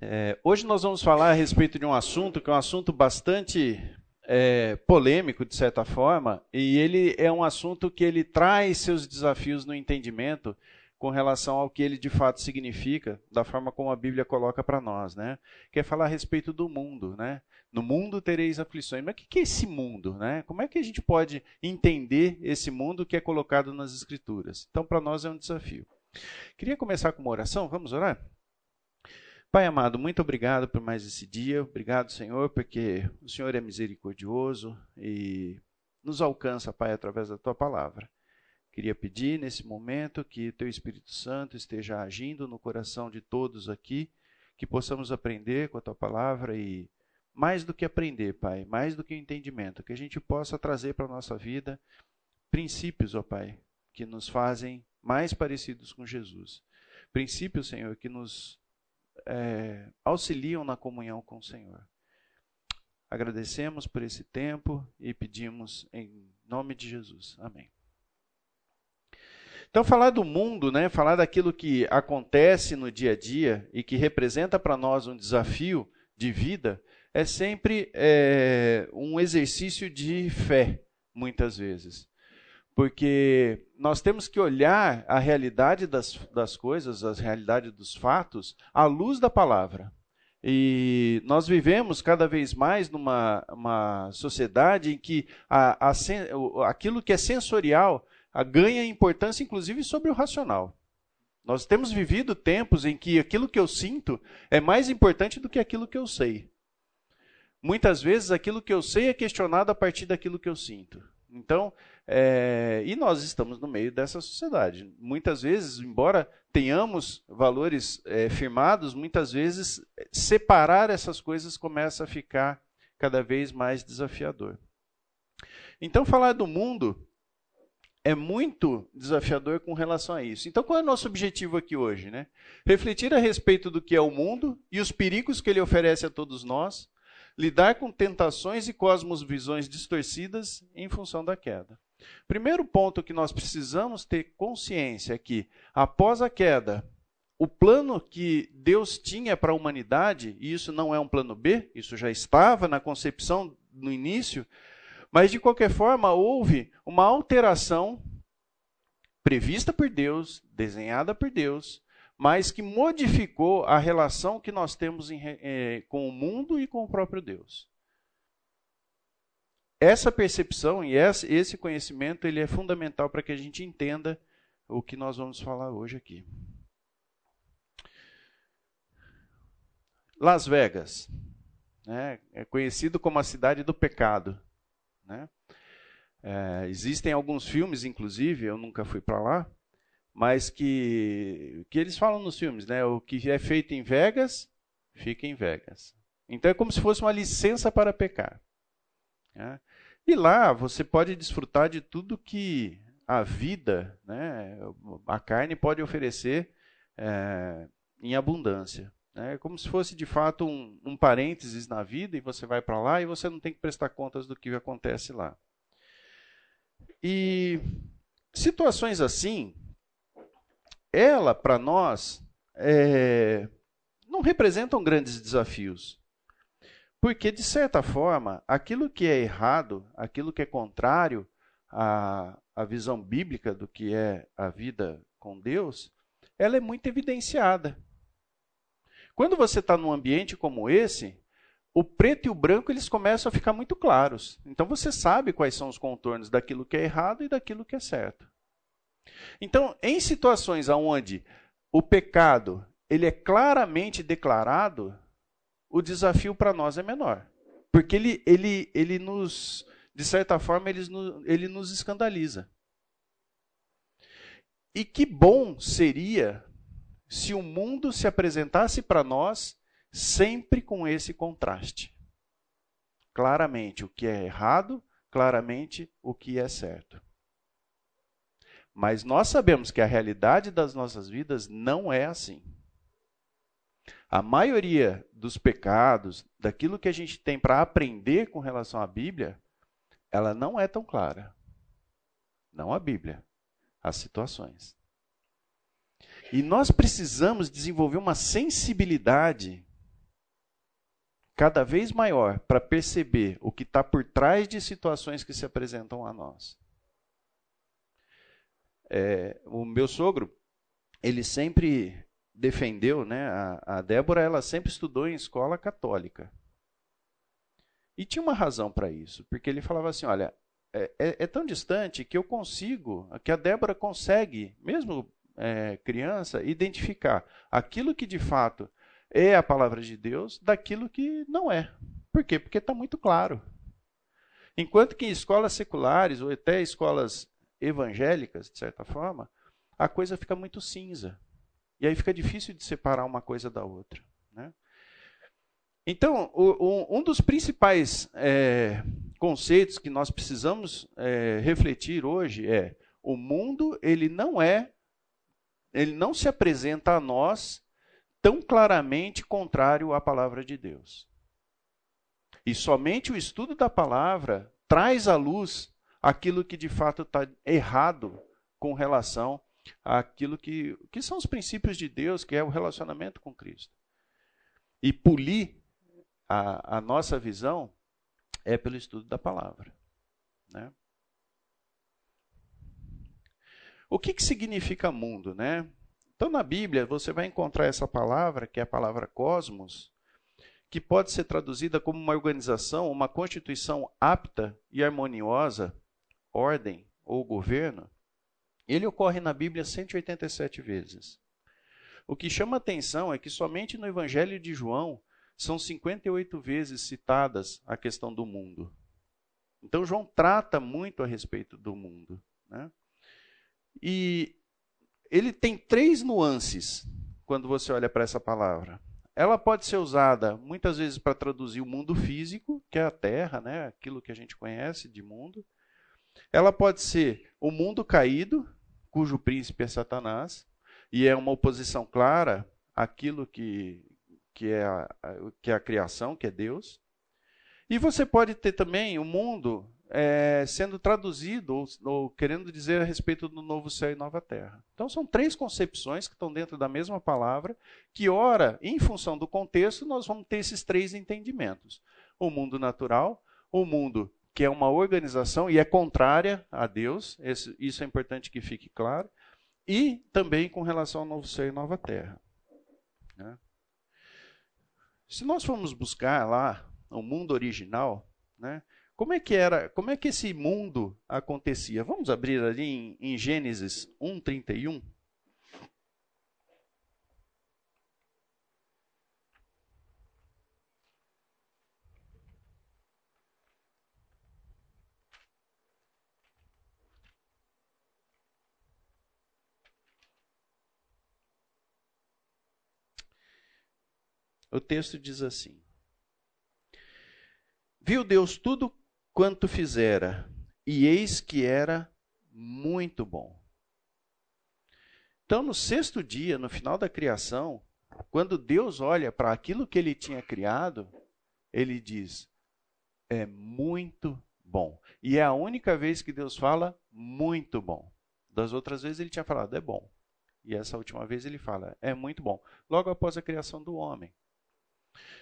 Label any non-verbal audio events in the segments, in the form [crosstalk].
É, hoje nós vamos falar a respeito de um assunto que é um assunto bastante é, polêmico, de certa forma, e ele é um assunto que ele traz seus desafios no entendimento com relação ao que ele de fato significa, da forma como a Bíblia coloca para nós, né? Que é falar a respeito do mundo, né? No mundo tereis aflições. Mas o que é esse mundo, né? Como é que a gente pode entender esse mundo que é colocado nas Escrituras? Então, para nós é um desafio. Queria começar com uma oração. Vamos orar? Pai amado, muito obrigado por mais esse dia. Obrigado, Senhor, porque o Senhor é misericordioso e nos alcança, Pai, através da tua palavra. Queria pedir nesse momento que teu Espírito Santo esteja agindo no coração de todos aqui, que possamos aprender com a tua palavra e mais do que aprender, Pai, mais do que entendimento, que a gente possa trazer para a nossa vida princípios, ó Pai, que nos fazem mais parecidos com Jesus. Princípios, Senhor, que nos é, auxiliam na comunhão com o Senhor. Agradecemos por esse tempo e pedimos em nome de Jesus. Amém. Então, falar do mundo, né, falar daquilo que acontece no dia a dia e que representa para nós um desafio de vida, é sempre é, um exercício de fé, muitas vezes porque nós temos que olhar a realidade das, das coisas, a realidade dos fatos, à luz da palavra. E nós vivemos cada vez mais numa uma sociedade em que a, a, aquilo que é sensorial ganha importância, inclusive, sobre o racional. Nós temos vivido tempos em que aquilo que eu sinto é mais importante do que aquilo que eu sei. Muitas vezes aquilo que eu sei é questionado a partir daquilo que eu sinto. Então, é, e nós estamos no meio dessa sociedade. Muitas vezes, embora tenhamos valores é, firmados, muitas vezes separar essas coisas começa a ficar cada vez mais desafiador. Então, falar do mundo é muito desafiador com relação a isso. Então, qual é o nosso objetivo aqui hoje? Né? Refletir a respeito do que é o mundo e os perigos que ele oferece a todos nós, lidar com tentações e cosmovisões distorcidas em função da queda. Primeiro ponto que nós precisamos ter consciência é que, após a queda, o plano que Deus tinha para a humanidade, e isso não é um plano B, isso já estava na concepção no início, mas de qualquer forma houve uma alteração prevista por Deus, desenhada por Deus, mas que modificou a relação que nós temos em, eh, com o mundo e com o próprio Deus. Essa percepção e esse conhecimento ele é fundamental para que a gente entenda o que nós vamos falar hoje aqui. Las Vegas né, é conhecido como a cidade do pecado. Né? É, existem alguns filmes, inclusive, eu nunca fui para lá, mas que, que eles falam nos filmes, né? O que é feito em Vegas, fica em Vegas. Então é como se fosse uma licença para pecar. Né? E lá você pode desfrutar de tudo que a vida, né, a carne pode oferecer é, em abundância. Né? É como se fosse de fato um, um parênteses na vida e você vai para lá e você não tem que prestar contas do que acontece lá. E situações assim ela, para nós, é, não representam grandes desafios. Porque, de certa forma, aquilo que é errado, aquilo que é contrário à, à visão bíblica do que é a vida com Deus, ela é muito evidenciada. Quando você está num ambiente como esse, o preto e o branco eles começam a ficar muito claros. Então você sabe quais são os contornos daquilo que é errado e daquilo que é certo. Então, em situações onde o pecado ele é claramente declarado, o desafio para nós é menor. Porque ele, ele, ele nos, de certa forma, ele, ele nos escandaliza. E que bom seria se o mundo se apresentasse para nós sempre com esse contraste. Claramente o que é errado, claramente o que é certo. Mas nós sabemos que a realidade das nossas vidas não é assim. A maioria dos pecados, daquilo que a gente tem para aprender com relação à Bíblia, ela não é tão clara. Não a Bíblia, as situações. E nós precisamos desenvolver uma sensibilidade cada vez maior para perceber o que está por trás de situações que se apresentam a nós. É, o meu sogro, ele sempre defendeu, né? A, a Débora, ela sempre estudou em escola católica. E tinha uma razão para isso, porque ele falava assim: olha, é, é, é, tão distante que eu consigo, que a Débora consegue, mesmo é, criança, identificar aquilo que de fato é a palavra de Deus daquilo que não é. Por quê? Porque está muito claro. Enquanto que em escolas seculares, ou até escolas evangélicas, de certa forma, a coisa fica muito cinza. E aí fica difícil de separar uma coisa da outra. Né? Então, o, o, um dos principais é, conceitos que nós precisamos é, refletir hoje é o mundo ele não é, ele não se apresenta a nós tão claramente contrário à palavra de Deus. E somente o estudo da palavra traz à luz aquilo que de fato está errado com relação àquilo que, que são os princípios de Deus, que é o relacionamento com Cristo. E polir a, a nossa visão é pelo estudo da palavra. Né? O que, que significa mundo? Né? Então, na Bíblia, você vai encontrar essa palavra, que é a palavra cosmos, que pode ser traduzida como uma organização, uma constituição apta e harmoniosa, ordem ou governo. Ele ocorre na Bíblia 187 vezes. O que chama atenção é que somente no Evangelho de João são 58 vezes citadas a questão do mundo. Então, João trata muito a respeito do mundo. Né? E ele tem três nuances quando você olha para essa palavra. Ela pode ser usada muitas vezes para traduzir o mundo físico, que é a Terra, né? aquilo que a gente conhece de mundo. Ela pode ser o mundo caído, cujo príncipe é Satanás, e é uma oposição clara àquilo que que é a, que é a criação, que é Deus. E você pode ter também o mundo é, sendo traduzido ou, ou, querendo dizer a respeito do novo céu e nova terra. Então são três concepções que estão dentro da mesma palavra, que ora, em função do contexto, nós vamos ter esses três entendimentos: o mundo natural, o mundo que é uma organização e é contrária a Deus, esse, isso é importante que fique claro, e também com relação ao novo céu e nova terra. Né? Se nós formos buscar lá o mundo original, né, como é que era, como é que esse mundo acontecia? Vamos abrir ali em, em Gênesis 1:31. O texto diz assim: Viu Deus tudo quanto fizera, e eis que era muito bom. Então, no sexto dia, no final da criação, quando Deus olha para aquilo que ele tinha criado, ele diz: é muito bom. E é a única vez que Deus fala muito bom. Das outras vezes ele tinha falado é bom. E essa última vez ele fala é muito bom. Logo após a criação do homem.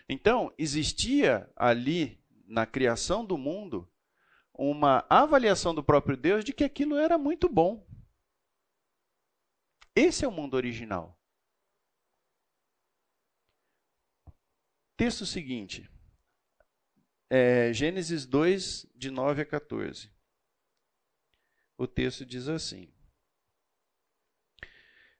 Então, existia ali, na criação do mundo, uma avaliação do próprio Deus de que aquilo era muito bom. Esse é o mundo original. Texto seguinte, é, Gênesis 2, de 9 a 14. O texto diz assim: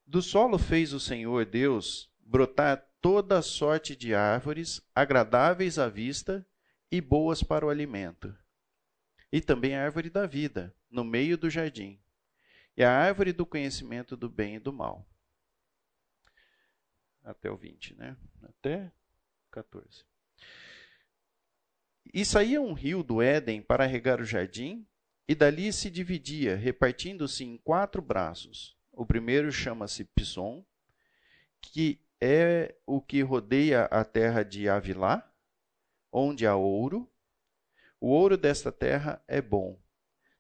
Do solo fez o Senhor Deus brotar toda sorte de árvores agradáveis à vista e boas para o alimento. E também a árvore da vida, no meio do jardim, e a árvore do conhecimento do bem e do mal. Até o 20, né? Até 14. E saía um rio do Éden para regar o jardim, e dali se dividia, repartindo-se em quatro braços. O primeiro chama-se Pison, que é o que rodeia a terra de Avilá, onde há ouro. O ouro desta terra é bom.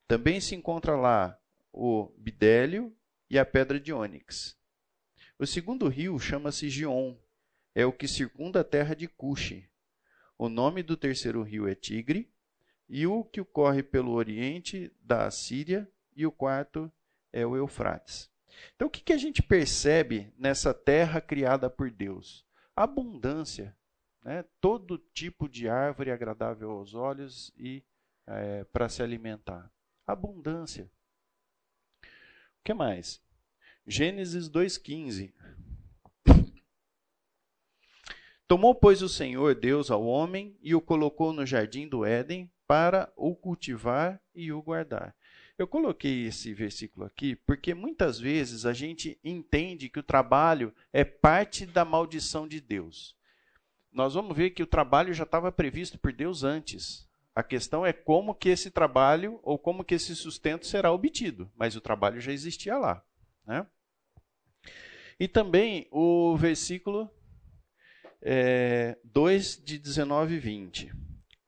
Também se encontra lá o bidélio e a pedra de ônix. O segundo rio chama-se Gion, é o que circunda a terra de Cuxi. O nome do terceiro rio é Tigre, e o que corre pelo oriente da Síria, e o quarto é o Eufrates. Então, o que, que a gente percebe nessa terra criada por Deus? Abundância. Né? Todo tipo de árvore agradável aos olhos e é, para se alimentar. Abundância. O que mais? Gênesis 2,15. [laughs] Tomou, pois, o Senhor Deus ao homem e o colocou no jardim do Éden para o cultivar e o guardar. Eu coloquei esse versículo aqui porque muitas vezes a gente entende que o trabalho é parte da maldição de Deus. Nós vamos ver que o trabalho já estava previsto por Deus antes. A questão é como que esse trabalho ou como que esse sustento será obtido, mas o trabalho já existia lá, né? E também o versículo é, 2 de 19 e 20.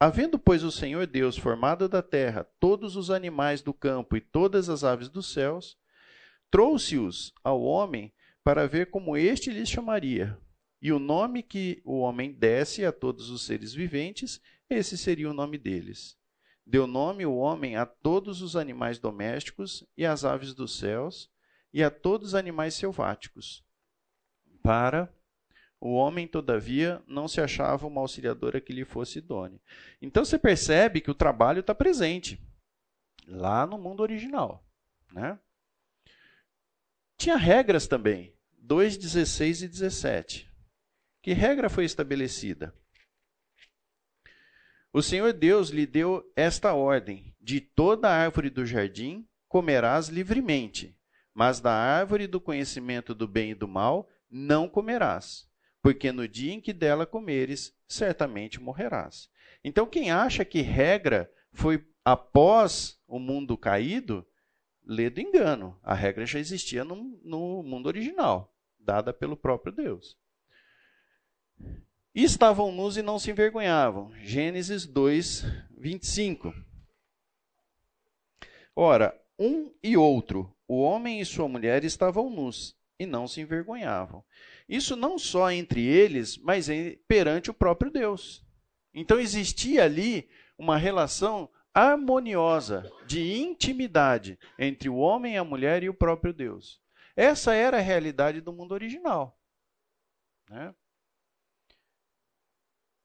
Havendo, pois, o Senhor Deus formado da terra todos os animais do campo e todas as aves dos céus, trouxe-os ao homem para ver como este lhes chamaria. E o nome que o homem desse a todos os seres viventes, esse seria o nome deles. Deu nome o homem a todos os animais domésticos e às aves dos céus e a todos os animais selváticos, para o homem, todavia, não se achava uma auxiliadora que lhe fosse idônea. Então você percebe que o trabalho está presente lá no mundo original. Né? Tinha regras também, 2, 16 e 17. Que regra foi estabelecida? O Senhor Deus lhe deu esta ordem: de toda árvore do jardim comerás livremente, mas da árvore do conhecimento do bem e do mal não comerás porque no dia em que dela comeres, certamente morrerás. Então, quem acha que regra foi após o mundo caído, lê do engano. A regra já existia no, no mundo original, dada pelo próprio Deus. E estavam nus e não se envergonhavam. Gênesis 2, 25. Ora, um e outro, o homem e sua mulher, estavam nus e não se envergonhavam. Isso não só entre eles, mas perante o próprio Deus. Então existia ali uma relação harmoniosa de intimidade entre o homem, a mulher e o próprio Deus. Essa era a realidade do mundo original. Né?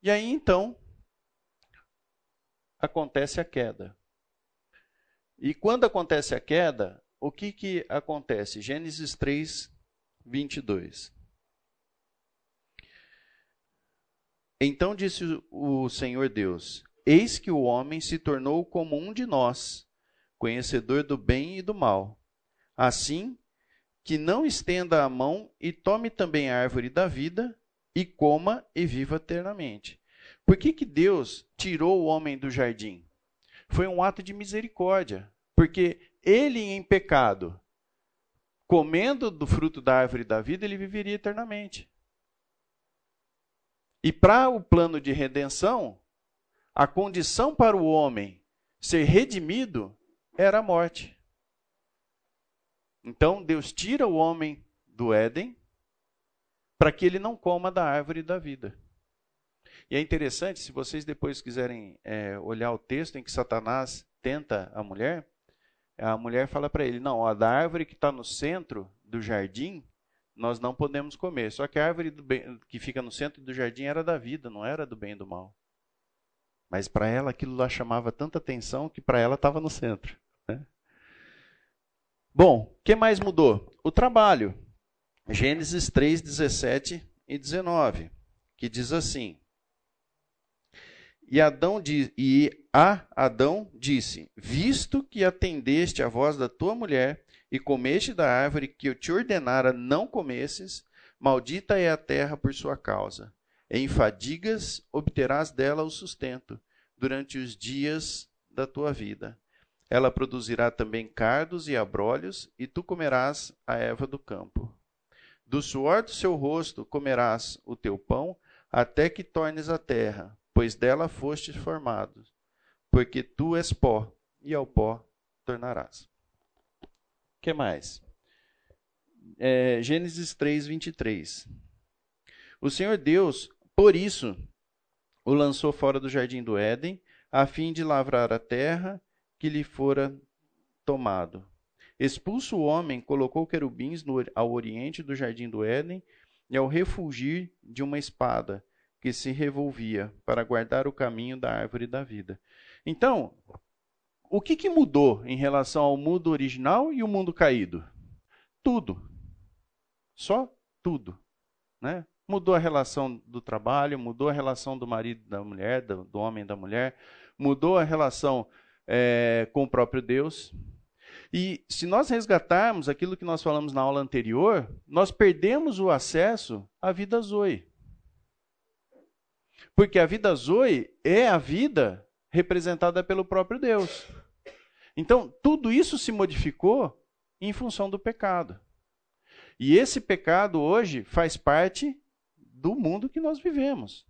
E aí então acontece a queda. E quando acontece a queda, o que, que acontece? Gênesis 3, 22. Então disse o Senhor Deus: Eis que o homem se tornou como um de nós, conhecedor do bem e do mal. Assim, que não estenda a mão e tome também a árvore da vida e coma e viva eternamente. Por que, que Deus tirou o homem do jardim? Foi um ato de misericórdia, porque ele em pecado, comendo do fruto da árvore da vida, ele viveria eternamente. E para o plano de redenção, a condição para o homem ser redimido era a morte. Então Deus tira o homem do Éden para que ele não coma da árvore da vida. E é interessante, se vocês depois quiserem é, olhar o texto em que Satanás tenta a mulher, a mulher fala para ele: não, a da árvore que está no centro do jardim, nós não podemos comer. Só que a árvore bem, que fica no centro do jardim era da vida, não era do bem e do mal. Mas para ela aquilo lá chamava tanta atenção que para ela estava no centro. Né? Bom, o que mais mudou? O trabalho. Gênesis 3, 17 e 19, que diz assim: E, Adão e a Adão disse: Visto que atendeste a voz da tua mulher e comeste da árvore que eu te ordenara não comesses, maldita é a terra por sua causa. Em fadigas obterás dela o sustento durante os dias da tua vida. Ela produzirá também cardos e abrolhos, e tu comerás a erva do campo. Do suor do seu rosto comerás o teu pão, até que tornes a terra, pois dela fostes formado. Porque tu és pó, e ao pó tornarás que mais? É, Gênesis 3, 23. O Senhor Deus, por isso, o lançou fora do jardim do Éden, a fim de lavrar a terra que lhe fora tomado. Expulso o homem, colocou querubins no, ao oriente do jardim do Éden, e ao refugir de uma espada que se revolvia para guardar o caminho da árvore da vida. Então, o que, que mudou em relação ao mundo original e o mundo caído? Tudo. Só tudo. Né? Mudou a relação do trabalho, mudou a relação do marido da mulher, do, do homem da mulher, mudou a relação é, com o próprio Deus. E se nós resgatarmos aquilo que nós falamos na aula anterior, nós perdemos o acesso à vida Zoe. Porque a vida Zoe é a vida representada pelo próprio Deus. Então, tudo isso se modificou em função do pecado. E esse pecado hoje faz parte do mundo que nós vivemos.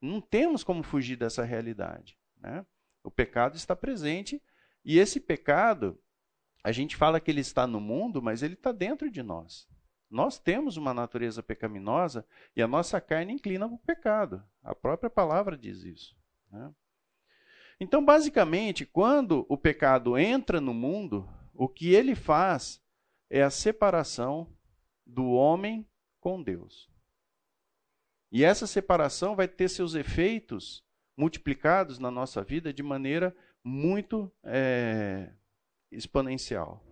Não temos como fugir dessa realidade. Né? O pecado está presente e esse pecado, a gente fala que ele está no mundo, mas ele está dentro de nós. Nós temos uma natureza pecaminosa e a nossa carne inclina para o pecado. A própria palavra diz isso. Né? Então, basicamente, quando o pecado entra no mundo, o que ele faz é a separação do homem com Deus. E essa separação vai ter seus efeitos multiplicados na nossa vida de maneira muito é, exponencial.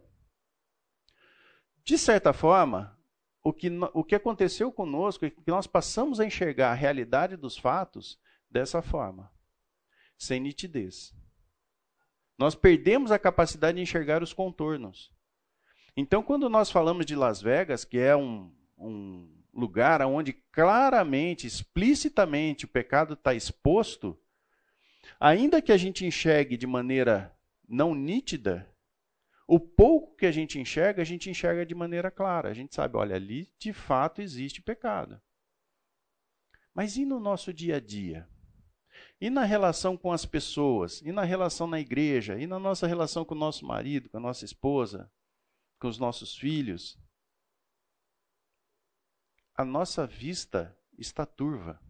De certa forma, o que, o que aconteceu conosco é que nós passamos a enxergar a realidade dos fatos dessa forma, sem nitidez. Nós perdemos a capacidade de enxergar os contornos. Então, quando nós falamos de Las Vegas, que é um, um lugar onde claramente, explicitamente o pecado está exposto, ainda que a gente enxergue de maneira não nítida, o pouco que a gente enxerga, a gente enxerga de maneira clara. A gente sabe, olha, ali de fato existe pecado. Mas e no nosso dia a dia? E na relação com as pessoas? E na relação na igreja? E na nossa relação com o nosso marido, com a nossa esposa? Com os nossos filhos? A nossa vista está turva.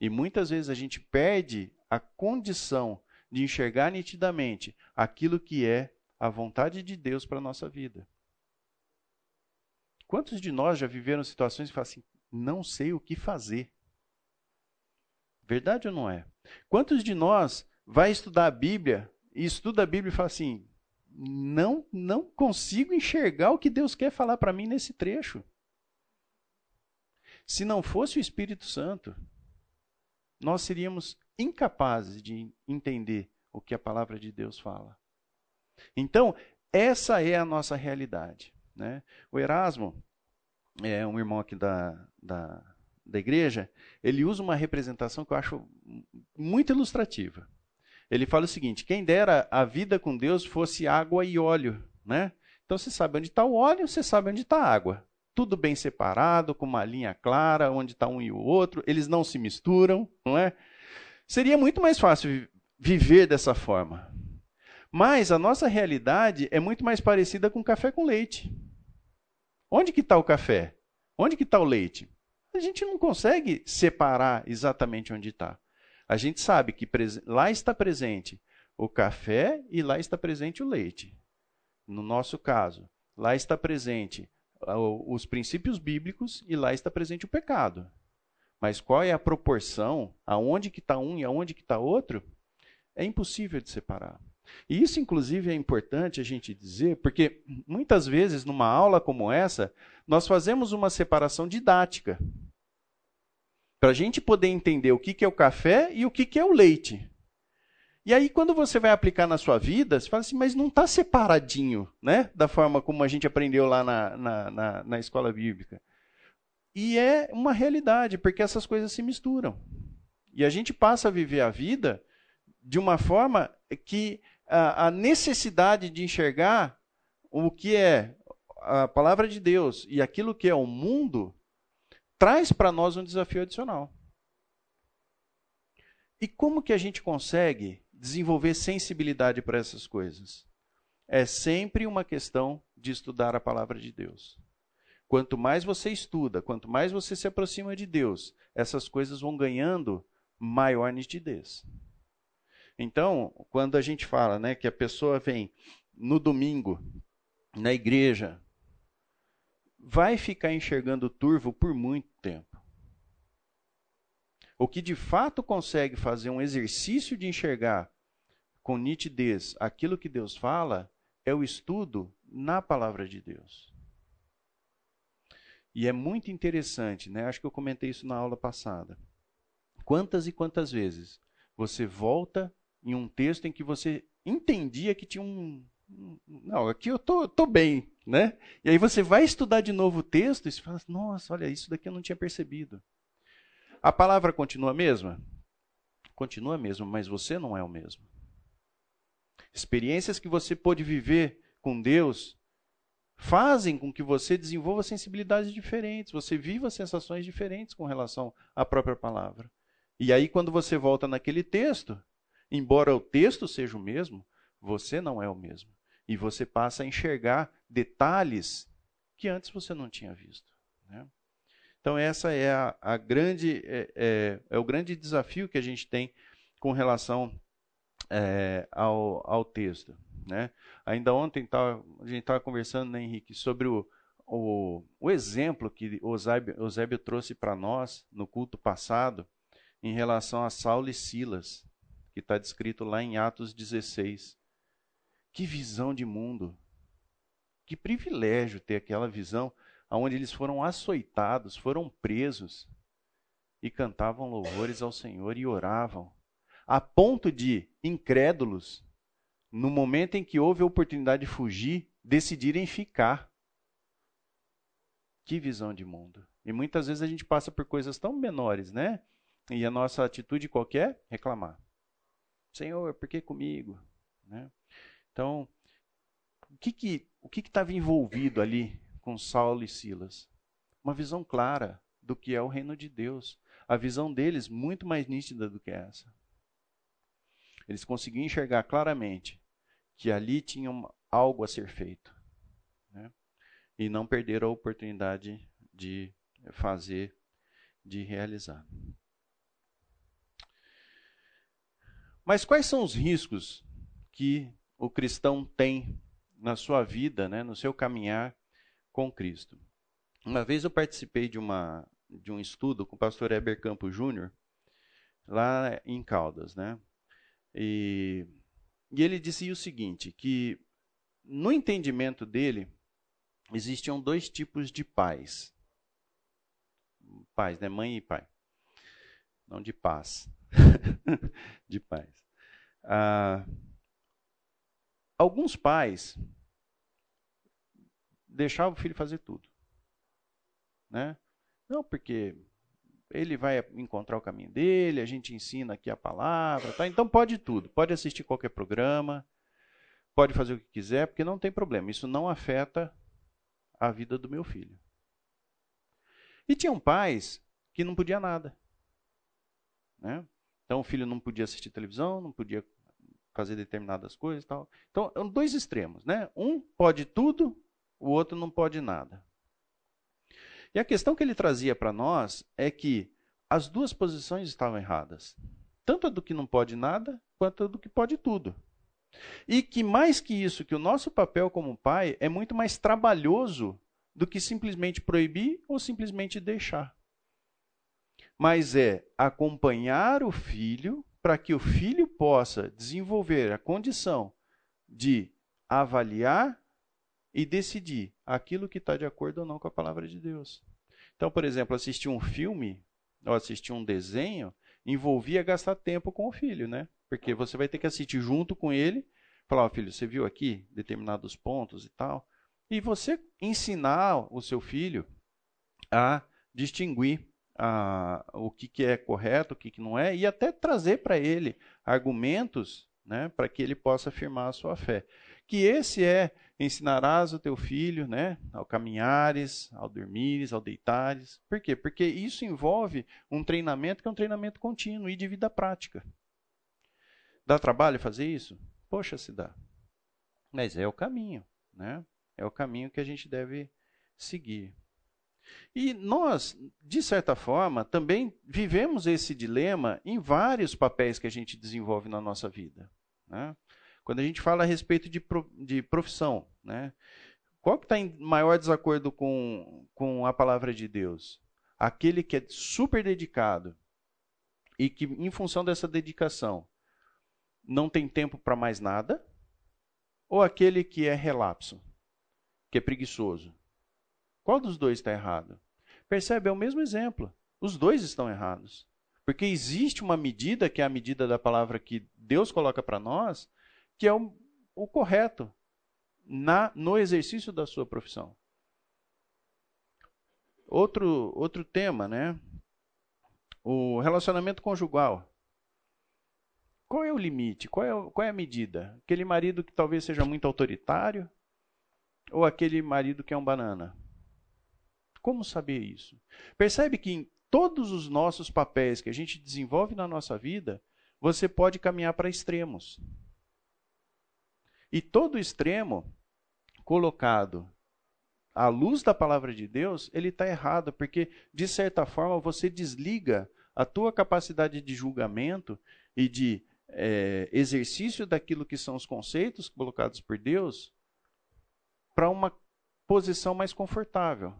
E muitas vezes a gente perde a condição de enxergar nitidamente aquilo que é a vontade de Deus para a nossa vida. Quantos de nós já viveram situações que falam assim, não sei o que fazer? Verdade ou não é? Quantos de nós vai estudar a Bíblia e estuda a Bíblia e fala assim, não, não consigo enxergar o que Deus quer falar para mim nesse trecho. Se não fosse o Espírito Santo, nós seríamos incapazes de entender o que a palavra de Deus fala. Então, essa é a nossa realidade. Né? O Erasmo, é um irmão aqui da, da, da igreja, ele usa uma representação que eu acho muito ilustrativa. Ele fala o seguinte: quem dera a vida com Deus fosse água e óleo. Né? Então você sabe onde está o óleo, você sabe onde está a água. Tudo bem separado, com uma linha clara, onde está um e o outro, eles não se misturam, não é? Seria muito mais fácil viver dessa forma. Mas a nossa realidade é muito mais parecida com café com leite. Onde que está o café? Onde que está o leite? A gente não consegue separar exatamente onde está. A gente sabe que lá está presente o café e lá está presente o leite. No nosso caso, lá está presente os princípios bíblicos e lá está presente o pecado. Mas qual é a proporção, aonde que está um e aonde que está outro, é impossível de separar. E isso, inclusive, é importante a gente dizer, porque muitas vezes, numa aula como essa, nós fazemos uma separação didática. Para a gente poder entender o que é o café e o que é o leite. E aí, quando você vai aplicar na sua vida, você fala assim, mas não está separadinho, né? Da forma como a gente aprendeu lá na, na, na, na escola bíblica. E é uma realidade, porque essas coisas se misturam. E a gente passa a viver a vida de uma forma que a, necessidade de enxergar o que é a palavra de Deus e aquilo que é o mundo traz para nós um desafio adicional. E como que a gente consegue desenvolver sensibilidade para essas coisas? É sempre uma questão de estudar a palavra de Deus. Quanto mais você estuda, quanto mais você se aproxima de Deus, essas coisas vão ganhando maior nitidez. Então, quando a gente fala né, que a pessoa vem no domingo na igreja, vai ficar enxergando turvo por muito tempo. O que de fato consegue fazer um exercício de enxergar com nitidez aquilo que Deus fala é o estudo na palavra de Deus. E é muito interessante, né? Acho que eu comentei isso na aula passada. Quantas e quantas vezes você volta em um texto em que você entendia que tinha um. Não, aqui eu tô, tô bem, né? E aí você vai estudar de novo o texto e você fala: Nossa, olha, isso daqui eu não tinha percebido. A palavra continua a mesma? Continua a mesma, mas você não é o mesmo. Experiências que você pôde viver com Deus fazem com que você desenvolva sensibilidades diferentes, você viva sensações diferentes com relação à própria palavra. E aí, quando você volta naquele texto, embora o texto seja o mesmo, você não é o mesmo. E você passa a enxergar detalhes que antes você não tinha visto. Né? Então, essa é, a, a grande, é, é, é, o grande desafio que a gente tem com relação é, ao, ao texto. Né? Ainda ontem tava, a gente estava conversando, né, Henrique, sobre o, o, o exemplo que o Eusébio trouxe para nós no culto passado em relação a Saulo e Silas, que está descrito lá em Atos 16. Que visão de mundo! Que privilégio ter aquela visão onde eles foram açoitados, foram presos e cantavam louvores ao Senhor e oravam, a ponto de incrédulos no momento em que houve a oportunidade de fugir, decidirem ficar. Que visão de mundo. E muitas vezes a gente passa por coisas tão menores, né? E a nossa atitude qualquer é reclamar. Senhor, por que comigo? Né? Então, o que que o que estava envolvido ali com Saulo e Silas? Uma visão clara do que é o reino de Deus. A visão deles muito mais nítida do que essa. Eles conseguiam enxergar claramente que ali tinha algo a ser feito. Né? E não perderam a oportunidade de fazer, de realizar. Mas quais são os riscos que o cristão tem na sua vida, né, no seu caminhar com Cristo? Uma vez eu participei de, uma, de um estudo com o pastor Heber Campos Júnior, lá em Caldas, né? E, e ele dizia o seguinte, que no entendimento dele, existiam dois tipos de pais. Pais, né? Mãe e pai. Não de paz. [laughs] de pais. Ah, alguns pais deixavam o filho fazer tudo. Né? Não, porque ele vai encontrar o caminho dele, a gente ensina aqui a palavra, tá? Então pode tudo, pode assistir qualquer programa, pode fazer o que quiser, porque não tem problema, isso não afeta a vida do meu filho. E tinham pais que não podia nada, né? Então o filho não podia assistir televisão, não podia fazer determinadas coisas, tal. Então, são dois extremos, né? Um pode tudo, o outro não pode nada. E a questão que ele trazia para nós é que as duas posições estavam erradas. Tanto a do que não pode nada, quanto a do que pode tudo. E que mais que isso, que o nosso papel como pai é muito mais trabalhoso do que simplesmente proibir ou simplesmente deixar. Mas é acompanhar o filho para que o filho possa desenvolver a condição de avaliar e decidir aquilo que está de acordo ou não com a palavra de Deus. Então, por exemplo, assistir um filme ou assistir um desenho envolvia gastar tempo com o filho, né? Porque você vai ter que assistir junto com ele, falar, oh, filho, você viu aqui determinados pontos e tal, e você ensinar o seu filho a distinguir o que, que é correto, o que, que não é, e até trazer para ele argumentos né, para que ele possa afirmar a sua fé. Que esse é ensinarás o teu filho, né, ao caminhares, ao dormires, ao deitares. Por quê? Porque isso envolve um treinamento que é um treinamento contínuo e de vida prática. Dá trabalho fazer isso? Poxa, se dá. Mas é o caminho, né? É o caminho que a gente deve seguir. E nós, de certa forma, também vivemos esse dilema em vários papéis que a gente desenvolve na nossa vida. Né? Quando a gente fala a respeito de, de profissão, né? qual que está em maior desacordo com, com a palavra de Deus? Aquele que é super dedicado e que, em função dessa dedicação, não tem tempo para mais nada? Ou aquele que é relapso, que é preguiçoso? Qual dos dois está errado? Percebe? É o mesmo exemplo. Os dois estão errados. Porque existe uma medida, que é a medida da palavra que Deus coloca para nós, que é o, o correto na, no exercício da sua profissão. Outro, outro tema, né? O relacionamento conjugal. Qual é o limite? Qual é, qual é a medida? Aquele marido que talvez seja muito autoritário ou aquele marido que é um banana? Como saber isso? Percebe que em todos os nossos papéis que a gente desenvolve na nossa vida, você pode caminhar para extremos. E todo extremo colocado à luz da palavra de Deus, ele está errado, porque, de certa forma, você desliga a tua capacidade de julgamento e de é, exercício daquilo que são os conceitos colocados por Deus para uma posição mais confortável.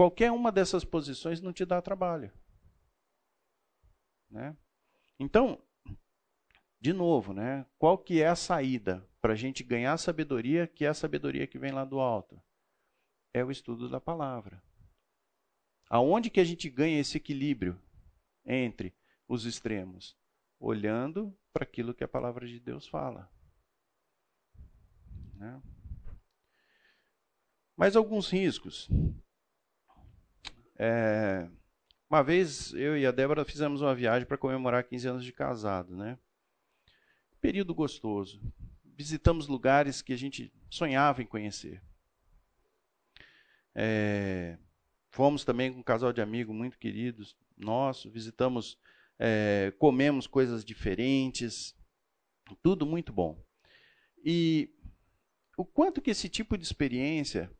Qualquer uma dessas posições não te dá trabalho. Né? Então, de novo, né? qual que é a saída para a gente ganhar sabedoria, que é a sabedoria que vem lá do alto? É o estudo da palavra. Aonde que a gente ganha esse equilíbrio entre os extremos? Olhando para aquilo que a palavra de Deus fala. Né? Mas alguns riscos. É, uma vez eu e a Débora fizemos uma viagem para comemorar 15 anos de casado, né? Período gostoso. Visitamos lugares que a gente sonhava em conhecer. É, fomos também com um casal de amigos muito queridos nosso, visitamos, é, comemos coisas diferentes, tudo muito bom. E o quanto que esse tipo de experiência,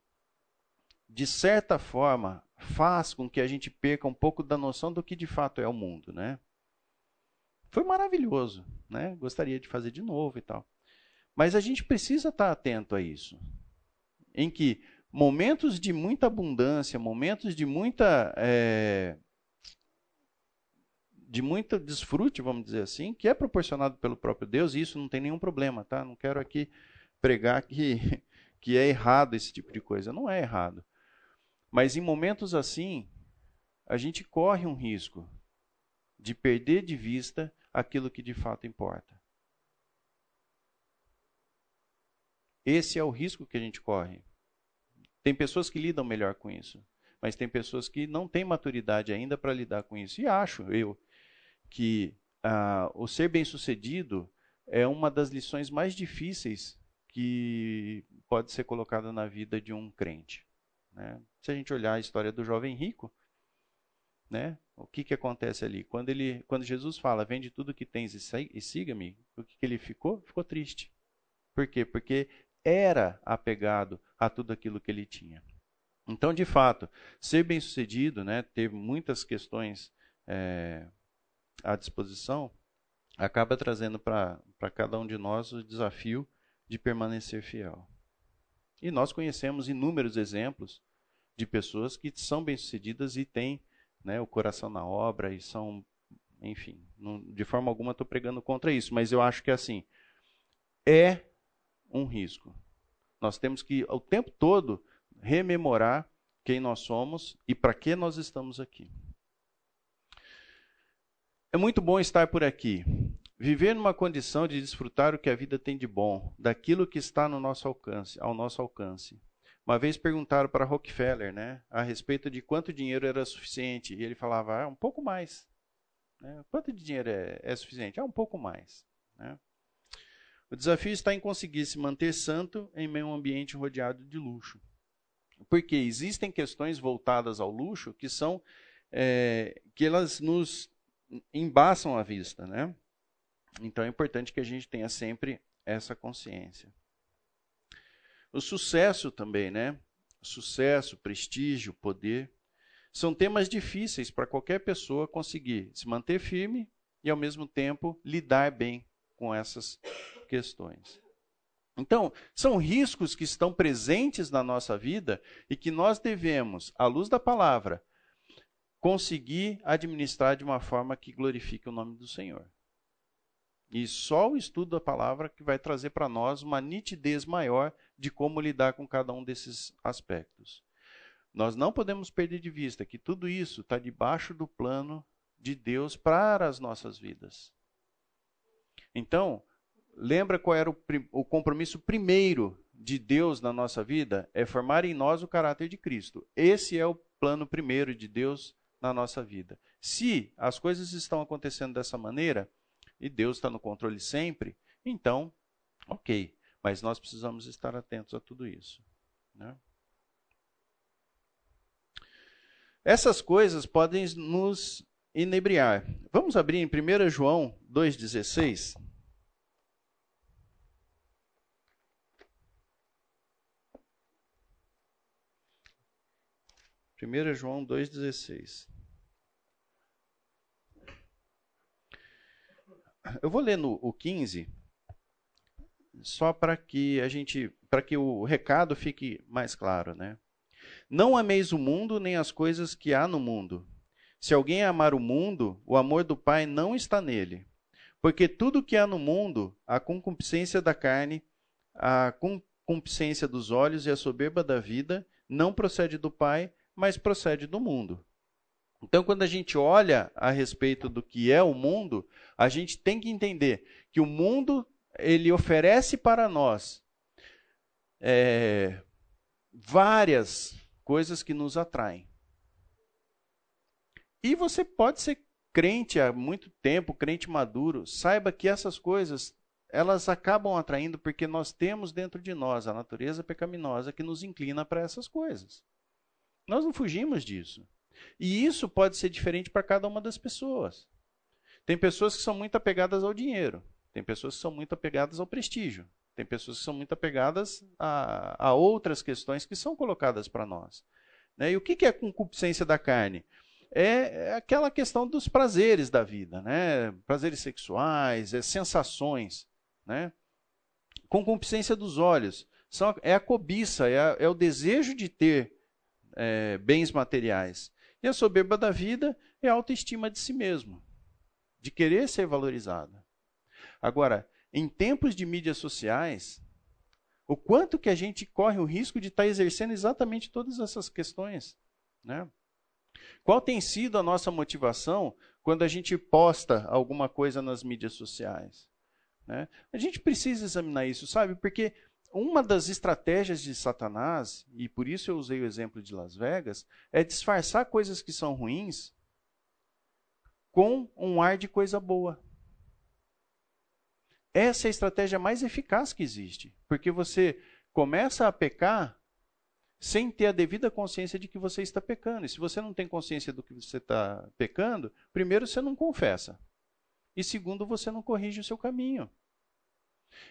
de certa forma, faz com que a gente perca um pouco da noção do que de fato é o mundo, né? Foi maravilhoso, né? Gostaria de fazer de novo e tal. Mas a gente precisa estar atento a isso. Em que momentos de muita abundância, momentos de muita é, de muito desfrute, vamos dizer assim, que é proporcionado pelo próprio Deus, e isso não tem nenhum problema, tá? Não quero aqui pregar que, [laughs] que é errado esse tipo de coisa. Não é errado. Mas em momentos assim, a gente corre um risco de perder de vista aquilo que de fato importa. Esse é o risco que a gente corre. Tem pessoas que lidam melhor com isso, mas tem pessoas que não têm maturidade ainda para lidar com isso. E acho eu que ah, o ser bem-sucedido é uma das lições mais difíceis que pode ser colocada na vida de um crente. Né? Se a gente olhar a história do jovem rico, né? o que, que acontece ali? Quando, ele, quando Jesus fala, vende tudo que tens e siga-me, o que, que ele ficou? Ficou triste. Por quê? Porque era apegado a tudo aquilo que ele tinha. Então, de fato, ser bem-sucedido, né, ter muitas questões é, à disposição, acaba trazendo para cada um de nós o desafio de permanecer fiel. E nós conhecemos inúmeros exemplos de pessoas que são bem-sucedidas e têm né, o coração na obra e são, enfim, não, de forma alguma estou pregando contra isso, mas eu acho que assim é um risco. Nós temos que o tempo todo rememorar quem nós somos e para que nós estamos aqui. É muito bom estar por aqui. Viver numa condição de desfrutar o que a vida tem de bom, daquilo que está no nosso alcance, ao nosso alcance. Uma vez perguntaram para Rockefeller, né, a respeito de quanto dinheiro era suficiente, e ele falava, ah, um pouco mais. Né? Quanto de dinheiro é, é suficiente? Ah, um pouco mais. Né? O desafio está em conseguir se manter santo em meio a um ambiente rodeado de luxo. Porque existem questões voltadas ao luxo que são é, que elas nos embaçam a vista, né? Então é importante que a gente tenha sempre essa consciência. O sucesso também, né? sucesso, prestígio, poder. São temas difíceis para qualquer pessoa conseguir se manter firme e, ao mesmo tempo, lidar bem com essas questões. Então, são riscos que estão presentes na nossa vida e que nós devemos, à luz da palavra, conseguir administrar de uma forma que glorifique o nome do Senhor. E só o estudo da palavra que vai trazer para nós uma nitidez maior de como lidar com cada um desses aspectos. Nós não podemos perder de vista que tudo isso está debaixo do plano de Deus para as nossas vidas. Então, lembra qual era o, o compromisso primeiro de Deus na nossa vida? É formar em nós o caráter de Cristo. Esse é o plano primeiro de Deus na nossa vida. Se as coisas estão acontecendo dessa maneira, e Deus está no controle sempre, então, ok. Mas nós precisamos estar atentos a tudo isso. Né? Essas coisas podem nos inebriar. Vamos abrir em 1 João 2,16. 1 João 2,16. Eu vou ler no o 15, só para que a gente, para que o recado fique mais claro, né? Não ameis o mundo nem as coisas que há no mundo. Se alguém amar o mundo, o amor do Pai não está nele. Porque tudo que há no mundo, a concupiscência da carne, a concupiscência dos olhos e a soberba da vida, não procede do Pai, mas procede do mundo. Então, quando a gente olha a respeito do que é o mundo, a gente tem que entender que o mundo ele oferece para nós é, várias coisas que nos atraem. E você pode ser crente há muito tempo, crente maduro, saiba que essas coisas elas acabam atraindo porque nós temos dentro de nós a natureza pecaminosa que nos inclina para essas coisas. Nós não fugimos disso. E isso pode ser diferente para cada uma das pessoas. Tem pessoas que são muito apegadas ao dinheiro, tem pessoas que são muito apegadas ao prestígio, tem pessoas que são muito apegadas a, a outras questões que são colocadas para nós. Né? E o que é a concupiscência da carne? É, é aquela questão dos prazeres da vida, né? prazeres sexuais, é sensações. Né? Concupiscência dos olhos são, é a cobiça, é, a, é o desejo de ter é, bens materiais. E a soberba da vida é a autoestima de si mesmo, de querer ser valorizada. Agora, em tempos de mídias sociais, o quanto que a gente corre o risco de estar tá exercendo exatamente todas essas questões, né? Qual tem sido a nossa motivação quando a gente posta alguma coisa nas mídias sociais? Né? A gente precisa examinar isso, sabe? Porque uma das estratégias de Satanás, e por isso eu usei o exemplo de Las Vegas, é disfarçar coisas que são ruins com um ar de coisa boa. Essa é a estratégia mais eficaz que existe, porque você começa a pecar sem ter a devida consciência de que você está pecando. E se você não tem consciência do que você está pecando, primeiro você não confessa. E segundo, você não corrige o seu caminho.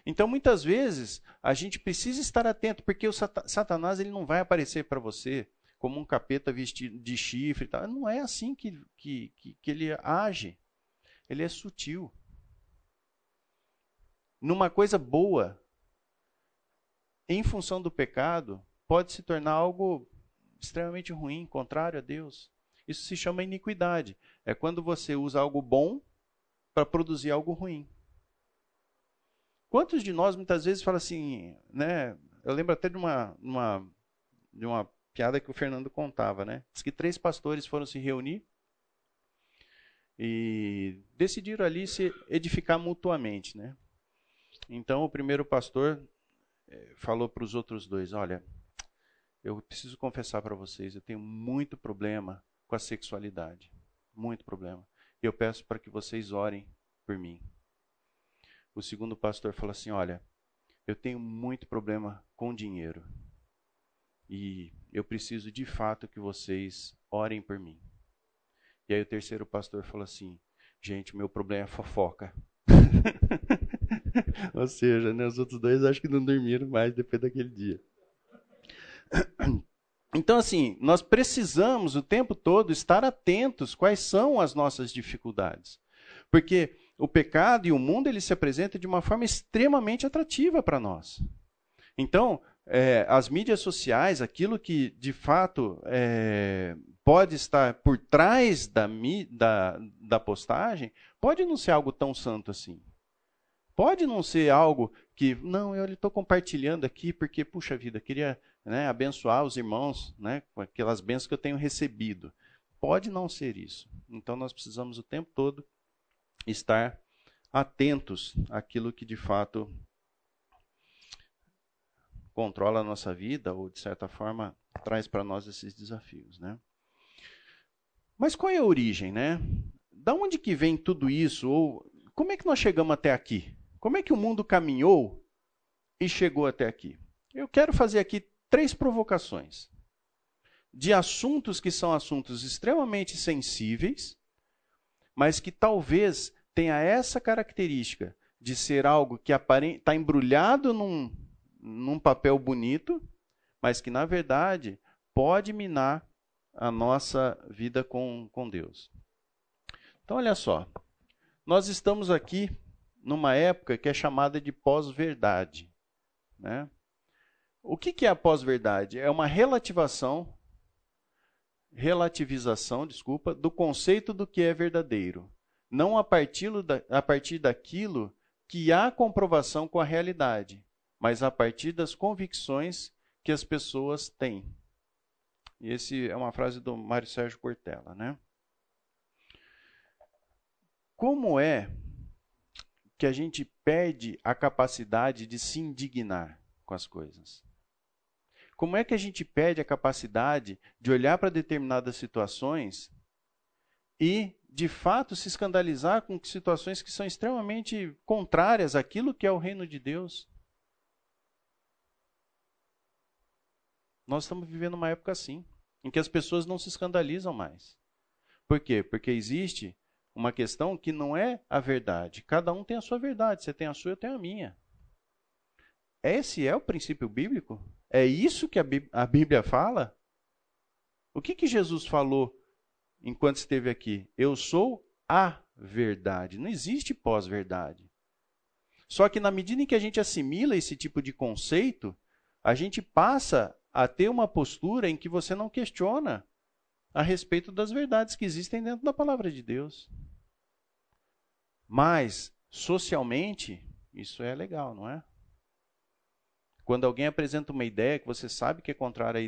Então, muitas vezes, a gente precisa estar atento, porque o Satanás ele não vai aparecer para você como um capeta vestido de chifre. Não é assim que, que, que, que ele age. Ele é sutil. Numa coisa boa, em função do pecado, pode se tornar algo extremamente ruim, contrário a Deus. Isso se chama iniquidade. É quando você usa algo bom para produzir algo ruim. Quantos de nós muitas vezes fala assim, né? Eu lembro até de uma, uma, de uma piada que o Fernando contava, né? Diz que três pastores foram se reunir e decidiram ali se edificar mutuamente, né? Então o primeiro pastor eh, falou para os outros dois: Olha, eu preciso confessar para vocês, eu tenho muito problema com a sexualidade, muito problema. E eu peço para que vocês orem por mim. O segundo pastor falou assim: Olha, eu tenho muito problema com dinheiro. E eu preciso de fato que vocês orem por mim. E aí o terceiro pastor falou assim: Gente, meu problema é fofoca. [laughs] [laughs] Ou seja, né, os outros dois acho que não dormiram mais depois daquele dia. [clears throat] Então, assim, nós precisamos o tempo todo estar atentos quais são as nossas dificuldades. Porque o pecado e o mundo ele se apresenta de uma forma extremamente atrativa para nós. Então, é, as mídias sociais, aquilo que de fato é, pode estar por trás da, da, da postagem, pode não ser algo tão santo assim. Pode não ser algo que, não, eu estou compartilhando aqui porque, puxa vida, queria né, abençoar os irmãos né, com aquelas bênçãos que eu tenho recebido. Pode não ser isso. Então nós precisamos o tempo todo estar atentos àquilo que de fato controla a nossa vida ou de certa forma traz para nós esses desafios, né? Mas qual é a origem, né? Da onde que vem tudo isso ou como é que nós chegamos até aqui? Como é que o mundo caminhou e chegou até aqui? Eu quero fazer aqui três provocações de assuntos que são assuntos extremamente sensíveis, mas que talvez tenha essa característica de ser algo que está embrulhado num, num papel bonito, mas que na verdade pode minar a nossa vida com, com Deus. Então, olha só, nós estamos aqui numa época que é chamada de pós-verdade. Né? O que, que é a pós-verdade? É uma relativação, relativização, desculpa, do conceito do que é verdadeiro. Não a partir, da, a partir daquilo que há comprovação com a realidade, mas a partir das convicções que as pessoas têm. E esse é uma frase do Mário Sérgio Cortella, né? Como é que a gente perde a capacidade de se indignar com as coisas? Como é que a gente perde a capacidade de olhar para determinadas situações e, de fato, se escandalizar com situações que são extremamente contrárias àquilo que é o reino de Deus? Nós estamos vivendo uma época assim, em que as pessoas não se escandalizam mais. Por quê? Porque existe uma questão que não é a verdade. Cada um tem a sua verdade. Você tem a sua, eu tenho a minha. Esse é o princípio bíblico? É isso que a Bíblia fala? O que, que Jesus falou enquanto esteve aqui? Eu sou a verdade. Não existe pós-verdade. Só que na medida em que a gente assimila esse tipo de conceito, a gente passa a ter uma postura em que você não questiona a respeito das verdades que existem dentro da palavra de Deus. Mas, socialmente, isso é legal, não é? Quando alguém apresenta uma ideia que você sabe que é contrária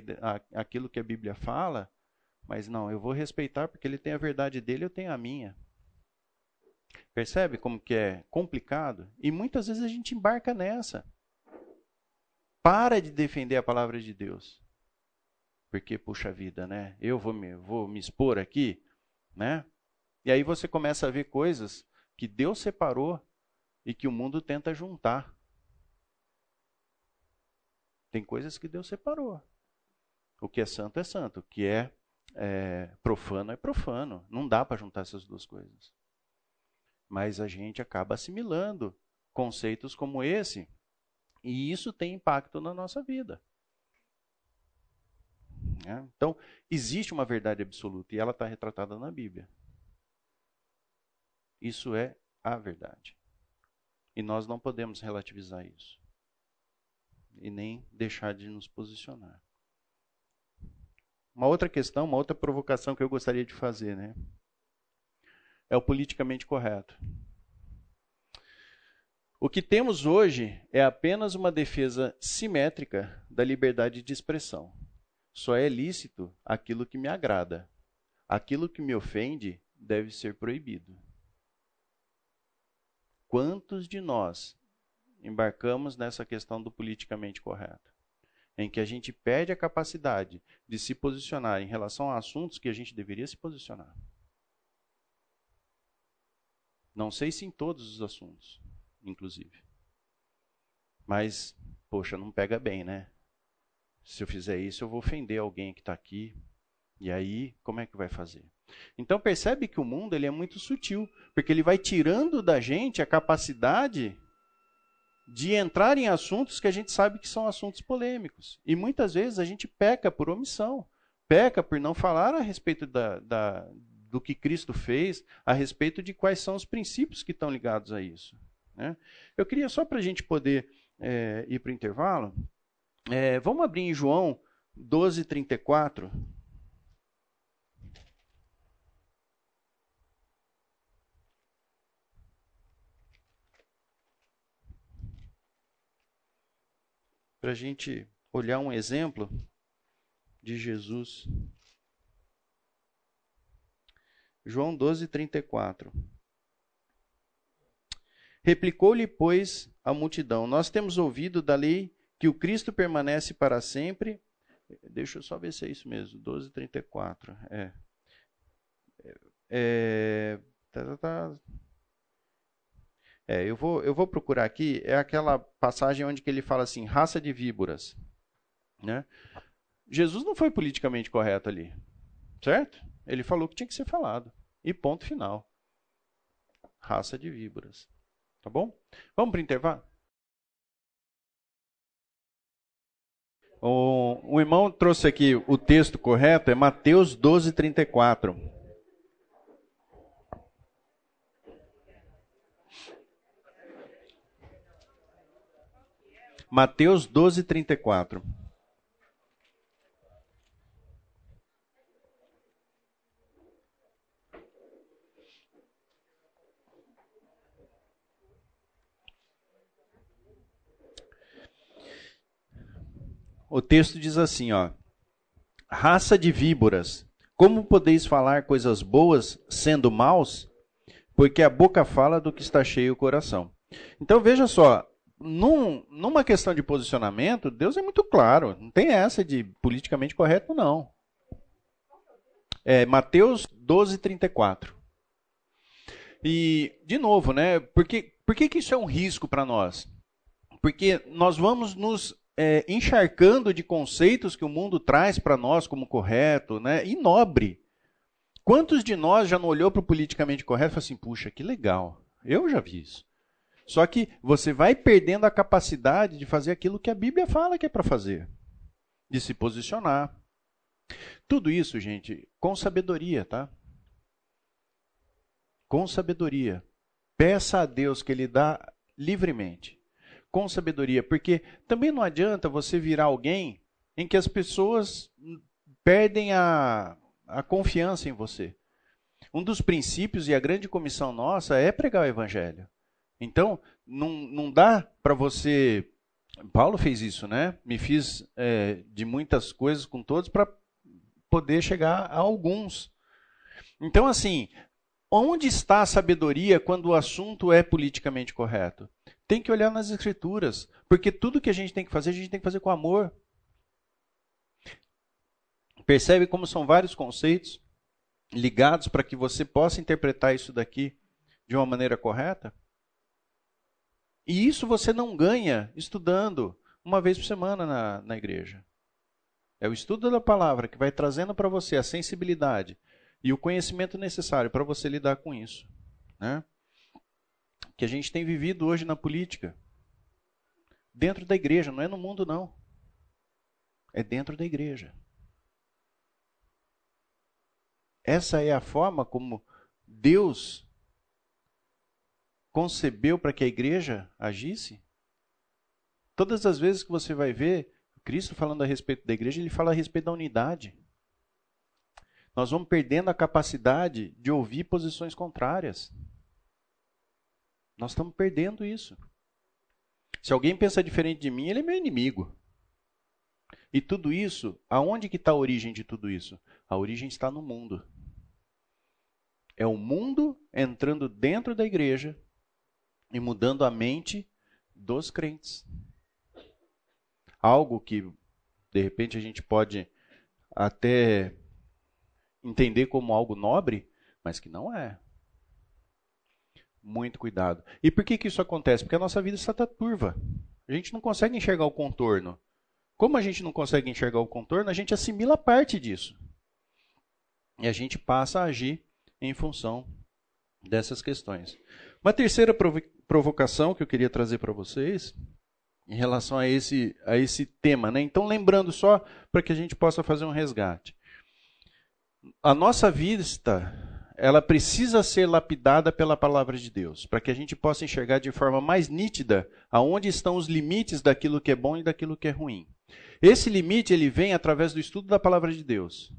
àquilo que a Bíblia fala, mas não, eu vou respeitar porque ele tem a verdade dele, eu tenho a minha. Percebe como que é complicado? E muitas vezes a gente embarca nessa. Para de defender a palavra de Deus. Porque, puxa vida, né? Eu vou me, vou me expor aqui, né? E aí você começa a ver coisas que Deus separou e que o mundo tenta juntar. Tem coisas que Deus separou. O que é santo é santo, o que é, é profano é profano. Não dá para juntar essas duas coisas. Mas a gente acaba assimilando conceitos como esse, e isso tem impacto na nossa vida. É? Então, existe uma verdade absoluta e ela está retratada na Bíblia. Isso é a verdade. E nós não podemos relativizar isso e nem deixar de nos posicionar. Uma outra questão, uma outra provocação que eu gostaria de fazer, né? É o politicamente correto. O que temos hoje é apenas uma defesa simétrica da liberdade de expressão. Só é lícito aquilo que me agrada. Aquilo que me ofende deve ser proibido. Quantos de nós embarcamos nessa questão do politicamente correto, em que a gente perde a capacidade de se posicionar em relação a assuntos que a gente deveria se posicionar. Não sei se em todos os assuntos, inclusive. Mas, poxa, não pega bem, né? Se eu fizer isso, eu vou ofender alguém que está aqui. E aí, como é que vai fazer? Então percebe que o mundo ele é muito sutil, porque ele vai tirando da gente a capacidade de entrar em assuntos que a gente sabe que são assuntos polêmicos. E muitas vezes a gente peca por omissão, peca por não falar a respeito da, da, do que Cristo fez, a respeito de quais são os princípios que estão ligados a isso. Né? Eu queria só para a gente poder é, ir para o intervalo, é, vamos abrir em João 12, 34. Para a gente olhar um exemplo de Jesus. João 12, 34. Replicou-lhe, pois, a multidão: Nós temos ouvido da lei que o Cristo permanece para sempre. Deixa eu só ver se é isso mesmo. 12, 34. É. É, tá, tá, tá. É, eu, vou, eu vou procurar aqui, é aquela passagem onde que ele fala assim, raça de víboras. Né? Jesus não foi politicamente correto ali, certo? Ele falou que tinha que ser falado. E ponto final. Raça de víboras. Tá bom? Vamos para o intervalo? O, irmão trouxe aqui o texto correto, é Mateus 12, 34. Mateus 12, 34. O texto diz assim, ó: Raça de víboras, como podeis falar coisas boas sendo maus? Porque a boca fala do que está cheio o coração. Então veja só, num, numa questão de posicionamento, Deus é muito claro. Não tem essa de politicamente correto, não. É Mateus 12, 34. E, de novo, né? Por que, por que, que isso é um risco para nós? Porque nós vamos nos é, encharcando de conceitos que o mundo traz para nós como correto né, e nobre. Quantos de nós já não olhou para o politicamente correto e falou assim, puxa, que legal, eu já vi isso. Só que você vai perdendo a capacidade de fazer aquilo que a Bíblia fala que é para fazer, de se posicionar. Tudo isso, gente, com sabedoria, tá? Com sabedoria. Peça a Deus que Ele dá livremente. Com sabedoria. Porque também não adianta você virar alguém em que as pessoas perdem a, a confiança em você. Um dos princípios e a grande comissão nossa é pregar o Evangelho. Então, não, não dá para você. Paulo fez isso, né? Me fiz é, de muitas coisas com todos para poder chegar a alguns. Então, assim, onde está a sabedoria quando o assunto é politicamente correto? Tem que olhar nas escrituras, porque tudo que a gente tem que fazer, a gente tem que fazer com amor. Percebe como são vários conceitos ligados para que você possa interpretar isso daqui de uma maneira correta? E isso você não ganha estudando uma vez por semana na, na igreja. É o estudo da palavra que vai trazendo para você a sensibilidade e o conhecimento necessário para você lidar com isso. Né? Que a gente tem vivido hoje na política. Dentro da igreja, não é no mundo, não. É dentro da igreja. Essa é a forma como Deus concebeu para que a igreja agisse? Todas as vezes que você vai ver Cristo falando a respeito da igreja, ele fala a respeito da unidade. Nós vamos perdendo a capacidade de ouvir posições contrárias. Nós estamos perdendo isso. Se alguém pensa diferente de mim, ele é meu inimigo. E tudo isso, aonde que está a origem de tudo isso? A origem está no mundo. É o mundo entrando dentro da igreja e mudando a mente dos crentes. Algo que, de repente, a gente pode até entender como algo nobre, mas que não é. Muito cuidado. E por que, que isso acontece? Porque a nossa vida está turva. A gente não consegue enxergar o contorno. Como a gente não consegue enxergar o contorno, a gente assimila parte disso. E a gente passa a agir em função dessas questões. Uma terceira provocação que eu queria trazer para vocês em relação a esse, a esse tema. Né? Então, lembrando só para que a gente possa fazer um resgate. A nossa vista, ela precisa ser lapidada pela palavra de Deus, para que a gente possa enxergar de forma mais nítida aonde estão os limites daquilo que é bom e daquilo que é ruim. Esse limite ele vem através do estudo da palavra de Deus.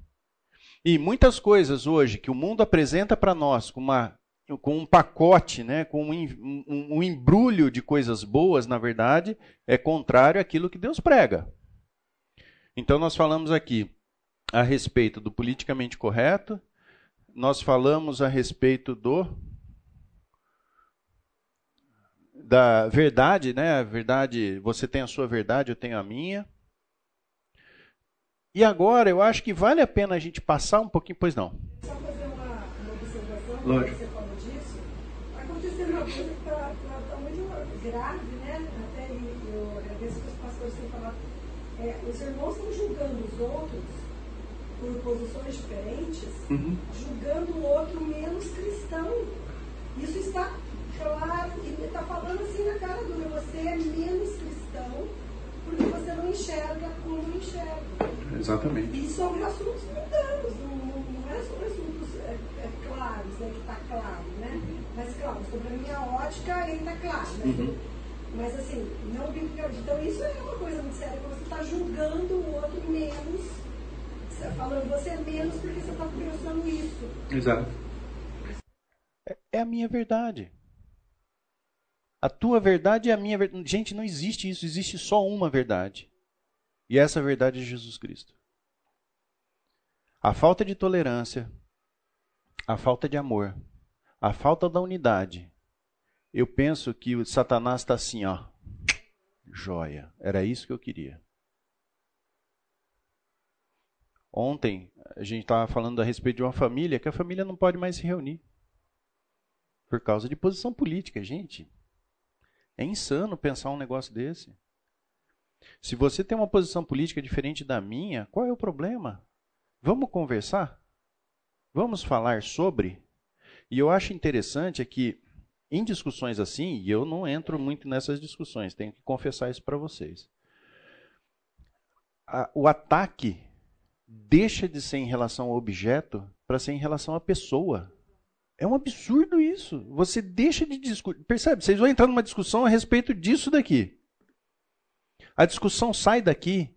E muitas coisas hoje que o mundo apresenta para nós com, uma, com um pacote, né, com um, um, um embrulho de coisas boas, na verdade, é contrário àquilo que Deus prega. Então nós falamos aqui a respeito do politicamente correto, nós falamos a respeito do da verdade, né? A verdade, você tem a sua verdade, eu tenho a minha. E agora eu acho que vale a pena a gente passar um pouquinho, pois não. Só fazer uma, uma observação, Lógico. você falou disso. Aconteceu uma coisa que está tá, tá muito grave, né? Até eu agradeço que os pastores têm falado. É, os irmãos estão julgando os outros por posições diferentes, uhum. julgando o outro menos cristão. Isso está claro, e está falando assim na cara meu, você é menos cristão porque você não enxerga como enxerga. Exatamente. E sobre assuntos mundanos, não, não é sobre assuntos é, é, claros, né, que está claro, né? Mas, claro, sobre a minha ótica, ele está claro. Né? Uhum. Mas, assim, não biblicamente. Então, isso é uma coisa muito séria, você está julgando o outro menos, você tá falando você é menos porque você está pensando isso. Exato. É, é a minha verdade. A tua verdade é a minha verdade. Gente, não existe isso, existe só uma verdade. E essa verdade é Jesus Cristo. A falta de tolerância, a falta de amor, a falta da unidade. Eu penso que o Satanás está assim, ó. Joia. Era isso que eu queria. Ontem a gente estava falando a respeito de uma família que a família não pode mais se reunir por causa de posição política, gente. É insano pensar um negócio desse. Se você tem uma posição política diferente da minha, qual é o problema? Vamos conversar? Vamos falar sobre? E eu acho interessante é que em discussões assim, e eu não entro muito nessas discussões, tenho que confessar isso para vocês. A, o ataque deixa de ser em relação ao objeto para ser em relação à pessoa. É um absurdo isso. Você deixa de discutir. Percebe? Vocês vão entrar numa discussão a respeito disso daqui. A discussão sai daqui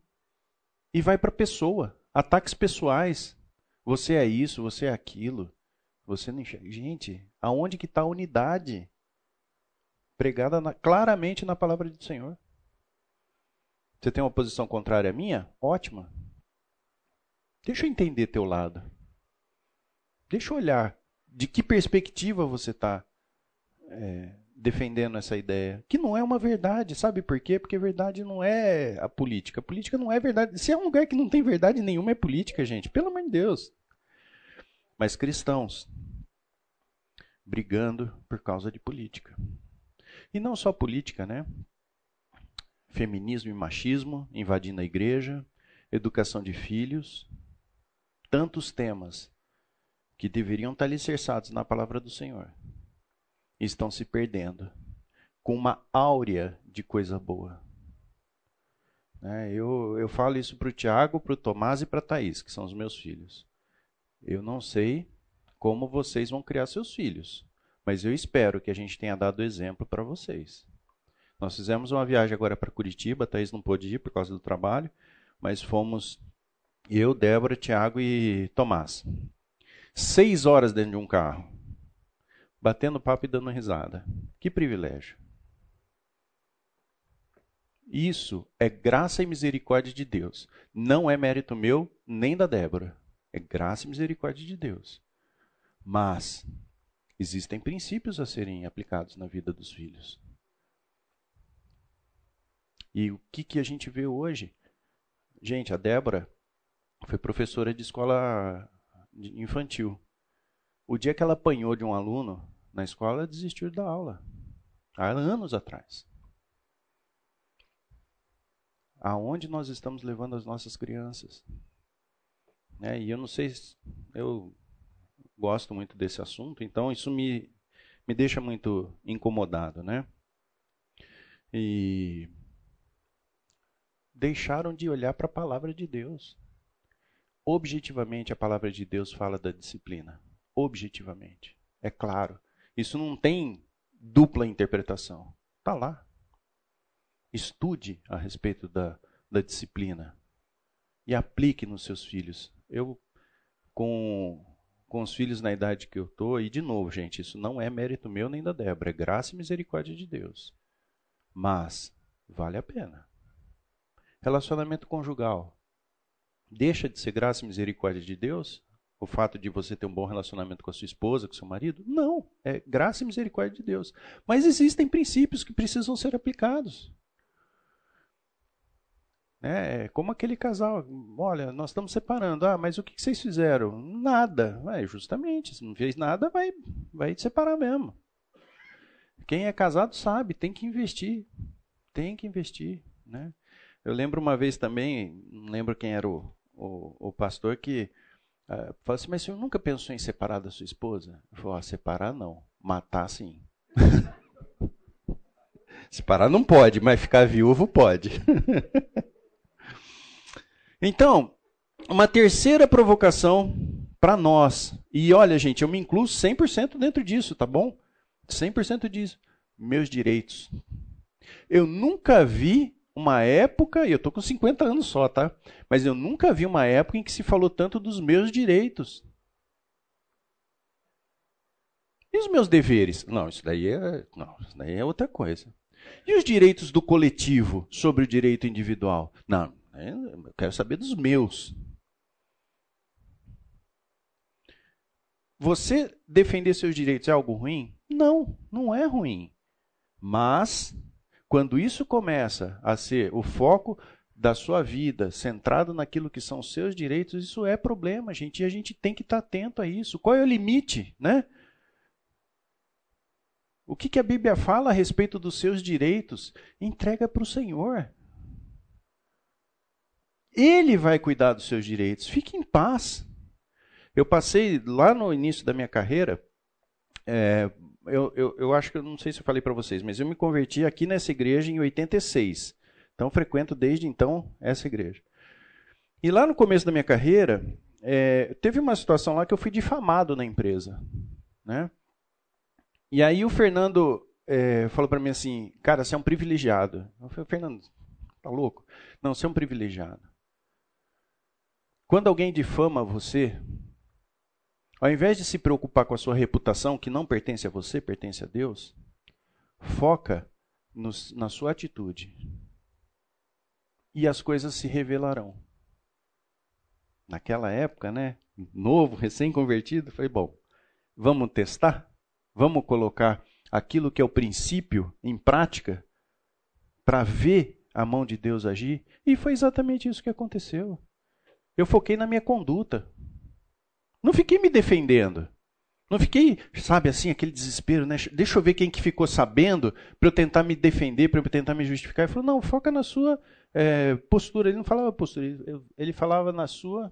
e vai para a pessoa. Ataques pessoais. Você é isso, você é aquilo. Você não enxerga. Gente, aonde que está a unidade? Pregada na, claramente na palavra do Senhor. Você tem uma posição contrária à minha? Ótima. Deixa eu entender teu lado. Deixa eu olhar de que perspectiva você está é, defendendo essa ideia. Que não é uma verdade, sabe por quê? Porque verdade não é a política. A política não é verdade. Se é um lugar que não tem verdade nenhuma, é política, gente. Pelo amor de Deus. Mas cristãos brigando por causa de política. E não só política, né? Feminismo e machismo invadindo a igreja, educação de filhos, tantos temas que deveriam estar alicerçados na palavra do Senhor estão se perdendo com uma áurea de coisa boa. Né, eu, eu falo isso para o Tiago, para o Tomás e para a Thaís, que são os meus filhos. Eu não sei como vocês vão criar seus filhos, mas eu espero que a gente tenha dado exemplo para vocês. Nós fizemos uma viagem agora para Curitiba, Thaís não pôde ir por causa do trabalho, mas fomos eu, Débora, Tiago e Tomás seis horas dentro de um carro, batendo papo e dando risada. Que privilégio. Isso é graça e misericórdia de Deus. Não é mérito meu nem da Débora. É graça e misericórdia de Deus. Mas existem princípios a serem aplicados na vida dos filhos. E o que, que a gente vê hoje? Gente, a Débora foi professora de escola infantil. O dia que ela apanhou de um aluno na escola, ela desistiu da aula. Há anos atrás. Aonde nós estamos levando as nossas crianças? É, e eu não sei, eu gosto muito desse assunto, então isso me, me deixa muito incomodado, né? E deixaram de olhar para a palavra de Deus. Objetivamente, a palavra de Deus fala da disciplina. Objetivamente. É claro. Isso não tem dupla interpretação. Está lá. Estude a respeito da, da disciplina e aplique nos seus filhos. Eu, com, com os filhos na idade que eu estou, e de novo, gente, isso não é mérito meu nem da Débora, é graça e misericórdia de Deus. Mas vale a pena. Relacionamento conjugal. Deixa de ser graça e misericórdia de Deus? O fato de você ter um bom relacionamento com a sua esposa, com seu marido? Não, é graça e misericórdia de Deus. Mas existem princípios que precisam ser aplicados. É, como aquele casal, olha, nós estamos separando. Ah, mas o que vocês fizeram? Nada. É, justamente, se não fez nada, vai, vai te separar mesmo. Quem é casado sabe, tem que investir. Tem que investir. Né? Eu lembro uma vez também, não lembro quem era o, o, o pastor, que uh, falou assim, mas o senhor nunca pensou em separar da sua esposa? Eu falei, ah, separar não, matar sim. [laughs] separar não pode, mas ficar viúvo pode. [laughs] Então, uma terceira provocação para nós. E olha, gente, eu me incluo 100% dentro disso, tá bom? 100% disso. Meus direitos. Eu nunca vi uma época, e eu tô com 50 anos só, tá? Mas eu nunca vi uma época em que se falou tanto dos meus direitos. E os meus deveres? Não, isso daí é, não, isso daí é outra coisa. E os direitos do coletivo sobre o direito individual? Não, eu quero saber dos meus. Você defender seus direitos é algo ruim? Não, não é ruim. Mas, quando isso começa a ser o foco da sua vida, centrado naquilo que são seus direitos, isso é problema, gente. E a gente tem que estar atento a isso. Qual é o limite, né? O que, que a Bíblia fala a respeito dos seus direitos? Entrega para o Senhor. Ele vai cuidar dos seus direitos. Fique em paz. Eu passei lá no início da minha carreira, é, eu, eu, eu, acho que eu não sei se eu falei para vocês, mas eu me converti aqui nessa igreja em 86. Então frequento desde então essa igreja. E lá no começo da minha carreira, é, teve uma situação lá que eu fui difamado na empresa. Né? E aí o Fernando é, falou para mim assim, cara, você é um privilegiado. Eu falei, Fernando, tá louco? Não, você é um privilegiado. Quando alguém difama você, ao invés de se preocupar com a sua reputação, que não pertence a você, pertence a Deus, foca no, na sua atitude. E as coisas se revelarão. Naquela época, né? Novo, recém-convertido, foi bom. Vamos testar? Vamos colocar aquilo que é o princípio em prática para ver a mão de Deus agir? E foi exatamente isso que aconteceu. Eu foquei na minha conduta. Não fiquei me defendendo. Não fiquei, sabe, assim, aquele desespero, né? Deixa eu ver quem que ficou sabendo para eu tentar me defender, para eu tentar me justificar. Ele falou, não, foca na sua é, postura. Ele não falava postura, ele, falava na sua.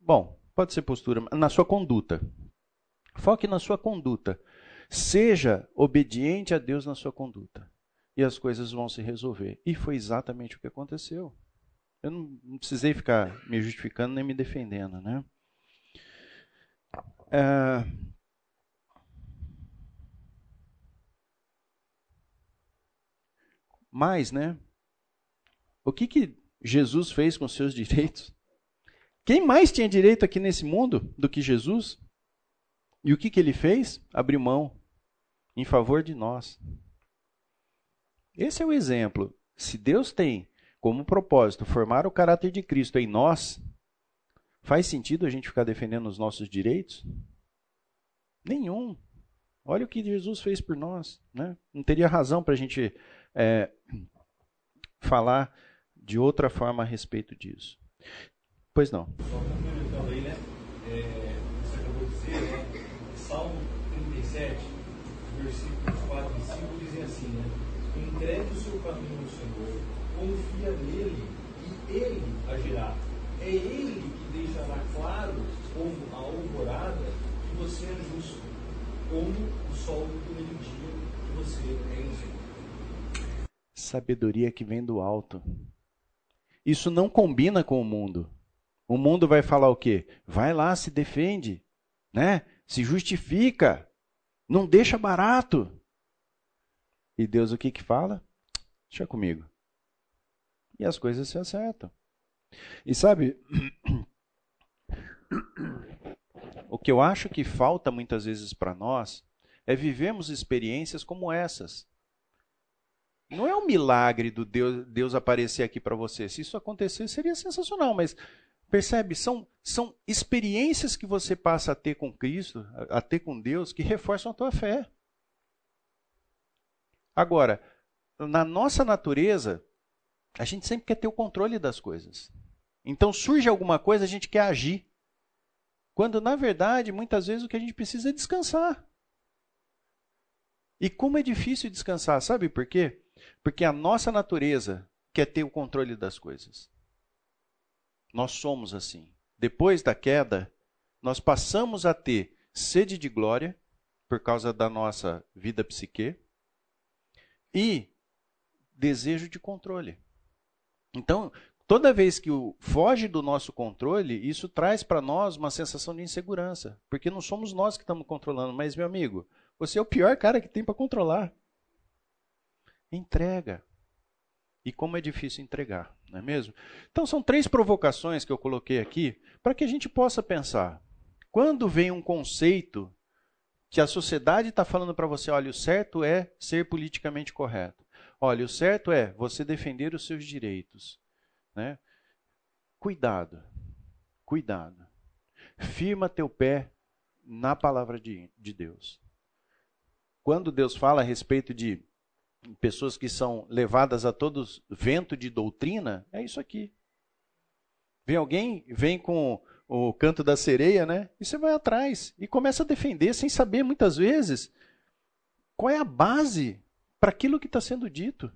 Bom, pode ser postura, na sua conduta. Foque na sua conduta. Seja obediente a Deus na sua conduta e as coisas vão se resolver. E foi exatamente o que aconteceu. Eu não, não precisei ficar me justificando nem me defendendo, né? É... Mas, né? O que, que Jesus fez com seus [laughs] direitos? Quem mais tinha direito aqui nesse mundo do que Jesus? E o que, que ele fez? Abriu mão em favor de nós. Esse é o exemplo. Se Deus tem como propósito formar o caráter de Cristo em nós, faz sentido a gente ficar defendendo os nossos direitos? Nenhum. Olha o que Jesus fez por nós. Né? Não teria razão para a gente é, falar de outra forma a respeito disso. Pois não. Só complementando aí, né? É, você acabou de dizer, né? Salmo 37, versículos 4 e 5 dizem assim, né? Entregue o seu caminho ao Senhor, confia nele e ele agirá. É ele que deixará claro como a alvorada você é justo, como o sol do meio-dia que você é injusto. Sabedoria que vem do alto. Isso não combina com o mundo. O mundo vai falar o quê? Vai lá, se defende, né? Se justifica, não deixa barato. E Deus o que que fala? Deixa comigo. E as coisas se acertam. E sabe, [clears throat] o que eu acho que falta muitas vezes para nós é vivermos experiências como essas. Não é um milagre do Deus, Deus aparecer aqui para você. Se isso acontecer, seria sensacional, mas Percebe? São, são experiências que você passa a ter com Cristo, a ter com Deus, que reforçam a tua fé. Agora, na nossa natureza, a gente sempre quer ter o controle das coisas. Então surge alguma coisa, a gente quer agir. Quando, na verdade, muitas vezes o que a gente precisa é descansar. E como é difícil descansar, sabe por quê? Porque a nossa natureza quer ter o controle das coisas. Nós somos assim. Depois da queda, nós passamos a ter sede de glória, por causa da nossa vida psique, e desejo de controle. Então, toda vez que o foge do nosso controle, isso traz para nós uma sensação de insegurança, porque não somos nós que estamos controlando, mas meu amigo, você é o pior cara que tem para controlar. Entrega. E como é difícil entregar não é mesmo? Então são três provocações que eu coloquei aqui para que a gente possa pensar. Quando vem um conceito que a sociedade está falando para você, olha, o certo é ser politicamente correto. Olha, o certo é você defender os seus direitos. Né? Cuidado, cuidado. Firma teu pé na palavra de, de Deus. Quando Deus fala a respeito de pessoas que são levadas a todos vento de doutrina, é isso aqui. Vem alguém, vem com o canto da sereia, né? E você vai atrás e começa a defender sem saber muitas vezes qual é a base para aquilo que está sendo dito.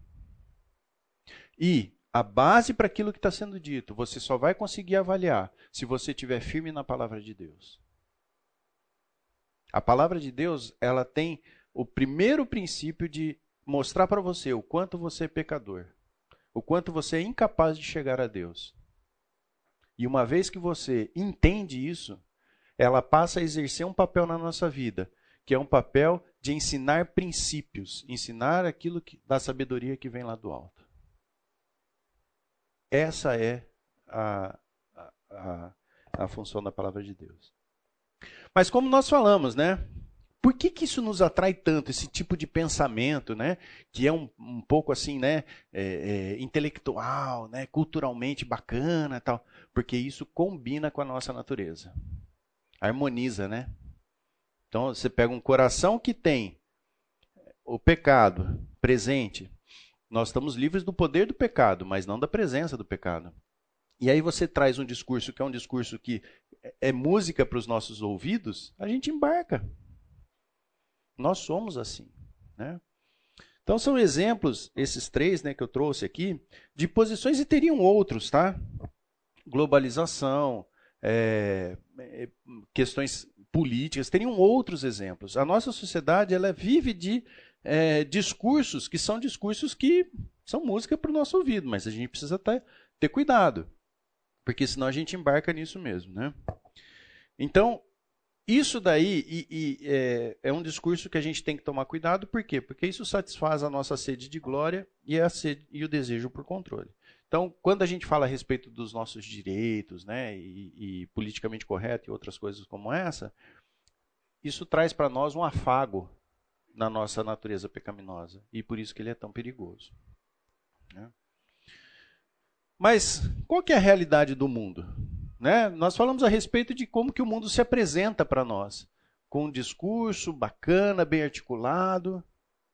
E a base para aquilo que está sendo dito, você só vai conseguir avaliar se você estiver firme na palavra de Deus. A palavra de Deus, ela tem o primeiro princípio de mostrar para você o quanto você é pecador, o quanto você é incapaz de chegar a Deus. E uma vez que você entende isso, ela passa a exercer um papel na nossa vida, que é um papel de ensinar princípios, ensinar aquilo que, da sabedoria que vem lá do alto. Essa é a, a, a, função da palavra de Deus. Mas como nós falamos, né? Por que, que isso nos atrai tanto, esse tipo de pensamento, né? Que é um, um pouco assim, né? É, é, intelectual, né? Culturalmente bacana tal. Porque isso combina com a nossa natureza. Harmoniza, né? Então você pega um coração que tem o pecado presente. Nós estamos livres do poder do pecado, mas não da presença do pecado. E aí você traz um discurso que é um discurso que é, música para os nossos ouvidos, a gente embarca. Nós somos assim. Né? Então são exemplos, esses três né, que eu trouxe aqui, de posições e teriam outros, tá? Globalização, é, é, questões políticas, teriam outros exemplos. A nossa sociedade ela vive de é, discursos que são discursos que são música para o nosso ouvido, mas a gente precisa ter, ter cuidado, porque senão a gente embarca nisso mesmo. Né? Então, isso daí e, e, é, é, um discurso que a gente tem que tomar cuidado, por quê? Porque isso satisfaz a nossa sede de glória e, a sede, e o desejo por controle. Então, quando a gente fala a respeito dos nossos direitos, né, e, e politicamente correto e outras coisas como essa, isso traz para nós um afago na nossa natureza pecaminosa e por isso que ele é tão perigoso. Né? Mas qual que é a realidade do mundo? Né? Nós falamos a respeito de como que o mundo se apresenta para nós, com um discurso bacana, bem articulado,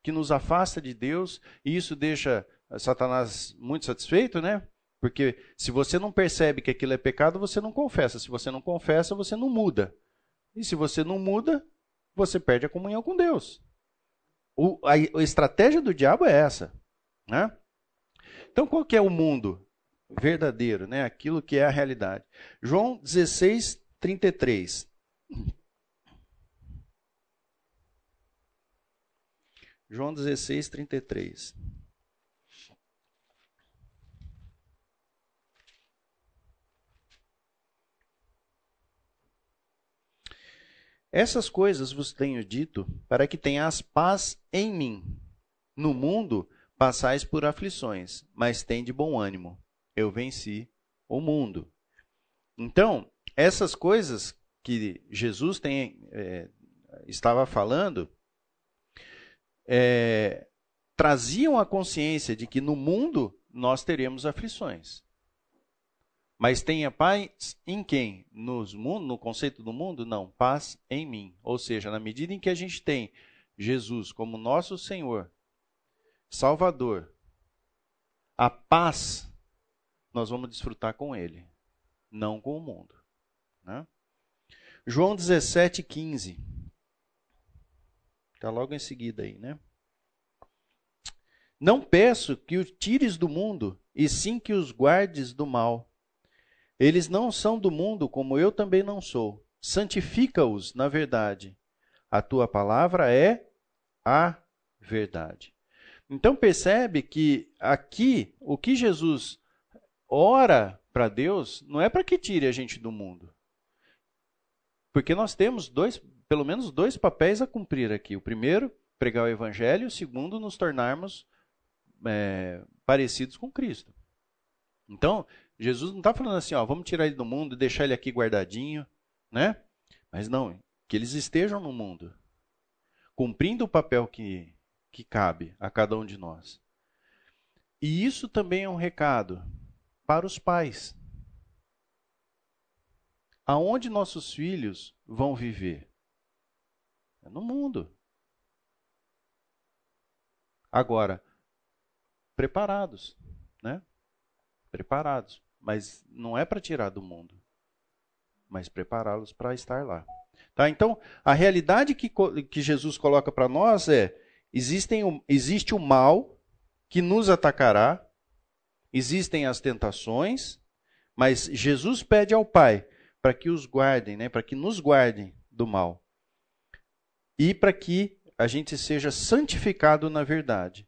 que nos afasta de Deus, e isso deixa Satanás muito satisfeito, né? Porque se você não percebe que aquilo é pecado, você não confessa. Se você não confessa, você não muda. E se você não muda, você perde a comunhão com Deus. O, a, a estratégia do diabo é essa, né? Então, qual que é o mundo verdadeiro, né? Aquilo que é a realidade. João 16, 33. João 16, 33. Essas coisas vos tenho dito para que tenhas paz em mim. No mundo passais por aflições, mas tem de bom ânimo. Eu venci o mundo. Então, essas coisas que Jesus tem, é, estava falando é, traziam a consciência de que no mundo nós teremos aflições. Mas tenha paz em quem? Nos mundo, no conceito do mundo? Não, paz em mim. Ou seja, na medida em que a gente tem Jesus como nosso Senhor, Salvador, a paz nós vamos desfrutar com Ele, não com o mundo. Né? João 17, 15. Está logo em seguida aí, né? Não peço que o tires do mundo, e sim que os guardes do mal. Eles não são do mundo, como eu também não sou. Santifica-os na verdade. A tua palavra é a verdade. Então percebe que aqui o que Jesus ora para Deus não é para que tire a gente do mundo. Porque nós temos dois, pelo menos dois papéis a cumprir aqui. O primeiro, pregar o evangelho, o segundo, nos tornarmos é, parecidos com Cristo. Então, Jesus não está falando assim, ó, vamos tirar ele do mundo e deixar ele aqui guardadinho, né? Mas não, que eles estejam no mundo, cumprindo o papel que, que cabe a cada um de nós. E isso também é um recado para os pais. Aonde nossos filhos vão viver? É no mundo. Agora, preparados, né? Preparados mas não é para tirar do mundo, mas prepará-los para estar lá. Tá? Então, a realidade que, que Jesus coloca para nós é: existem, existe o mal que nos atacará, existem as tentações, mas Jesus pede ao Pai para que os guardem, né, para que nos guardem do mal. E para que a gente seja santificado na verdade.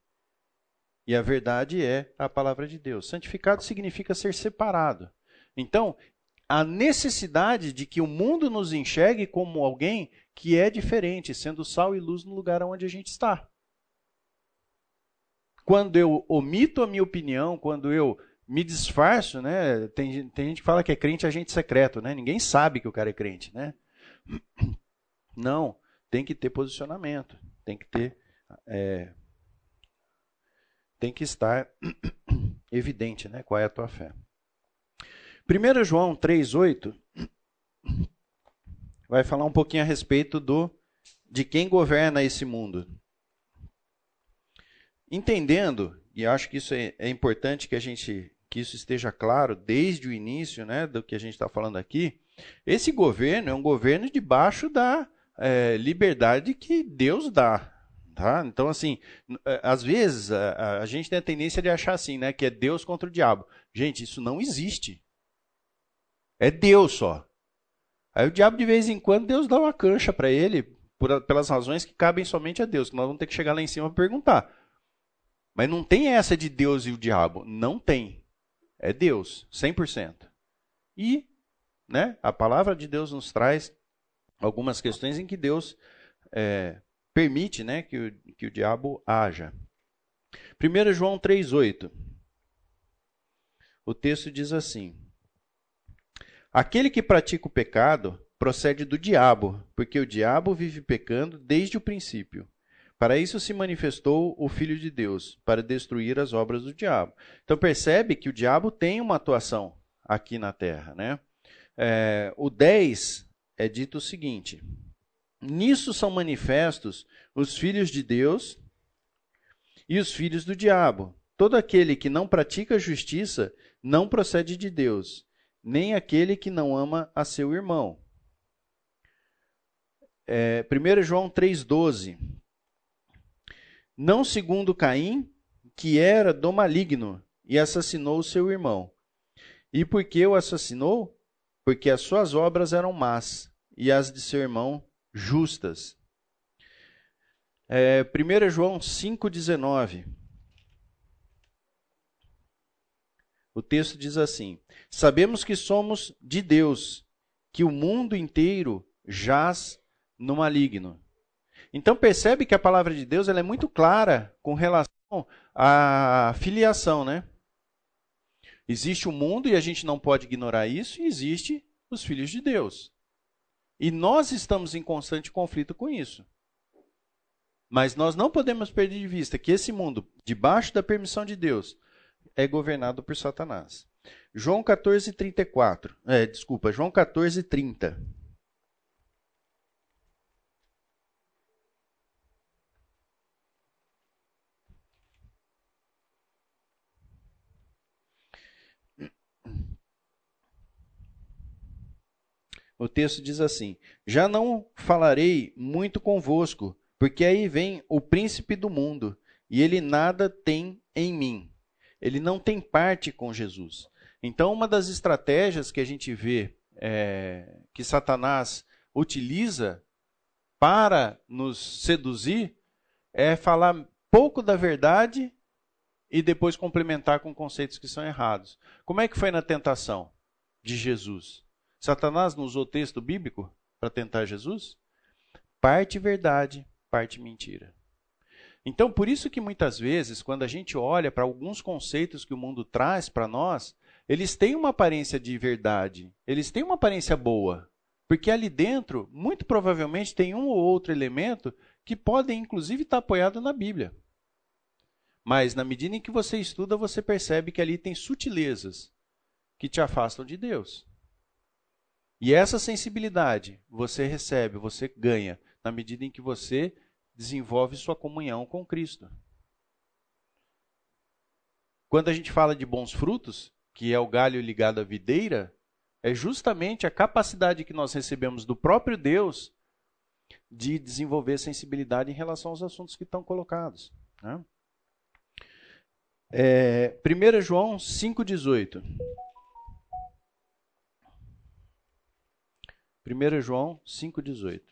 E a verdade é a palavra de Deus. Santificado significa ser separado. Então, a necessidade de que o mundo nos enxergue como alguém que é diferente, sendo sal e luz no lugar onde a gente está. Quando eu omito a minha opinião, quando eu me disfarço, né? Tem, tem gente que fala que é crente agente secreto, né? Ninguém sabe que o cara é crente, né? Não, tem que ter posicionamento, tem que ter é, tem que estar [clears throat] evidente né, qual é a tua fé. 1 João 3,8 vai falar um pouquinho a respeito do de quem governa esse mundo. Entendendo, e acho que isso é, é importante que a gente que isso esteja claro desde o início né, do que a gente está falando aqui, esse governo é um governo debaixo da é, liberdade que Deus dá. Tá? Então, assim, é, às vezes a, a, gente tem a tendência de achar assim, né? Que é Deus contra o diabo. Gente, isso não existe. É Deus só. Aí o diabo, de vez em quando, Deus dá uma cancha para ele, por, pelas razões que cabem somente a Deus. Que nós vamos ter que chegar lá em cima e perguntar. Mas não tem essa de Deus e o diabo. Não tem. É Deus, 100%. E né, a palavra de Deus nos traz algumas questões em que Deus é, permite né, que, o, que o diabo haja. 1 João 3,8. O texto diz assim: Aquele que pratica o pecado procede do diabo, porque o diabo vive pecando desde o princípio. Para isso se manifestou o Filho de Deus, para destruir as obras do diabo. Então percebe que o diabo tem uma atuação aqui na terra. Né? É, o 10 é dito o seguinte: Nisso são manifestos os filhos de Deus e os filhos do diabo. Todo aquele que não pratica justiça não procede de Deus, nem aquele que não ama a seu irmão. É, 1 João 3,12. Não segundo Caim, que era do maligno e assassinou o seu irmão. E por que o assassinou? Porque as suas obras eram más e as de seu irmão justas. É, 1 João 5,19. O texto diz assim: Sabemos que somos de Deus, que o mundo inteiro jaz no maligno. Então percebe que a palavra de Deus ela é muito clara com relação à filiação, né? Existe o mundo e a gente não pode ignorar isso, e existe os filhos de Deus. E nós estamos em constante conflito com isso. Mas nós não podemos perder de vista que esse mundo, debaixo da permissão de Deus, é governado por Satanás. João 14, 34. É, desculpa, João 14, 30. O texto diz assim: Já não falarei muito convosco, porque aí vem o príncipe do mundo, e ele nada tem em mim. Ele não tem parte com Jesus. Então, uma das estratégias que a gente vê é, que Satanás utiliza para nos seduzir é falar pouco da verdade e depois complementar com conceitos que são errados. Como é que foi na tentação de Jesus? Satanás não usou texto bíblico para tentar Jesus? Parte verdade, parte mentira. Então, por isso que muitas vezes, quando a gente olha para alguns conceitos que o mundo traz para nós, eles têm uma aparência de verdade, eles têm uma aparência boa, porque ali dentro, muito provavelmente, tem um ou outro elemento que podem, inclusive, estar apoiado na Bíblia. Mas, na medida em que você estuda, você percebe que ali tem sutilezas que te afastam de Deus. E essa sensibilidade você recebe, você ganha, na medida em que você desenvolve sua comunhão com Cristo. Quando a gente fala de bons frutos, que é o galho ligado à videira, é justamente a capacidade que nós recebemos do próprio Deus de desenvolver sensibilidade em relação aos assuntos que estão colocados. Né? É, 1 João 5,18. 1 João 5,18.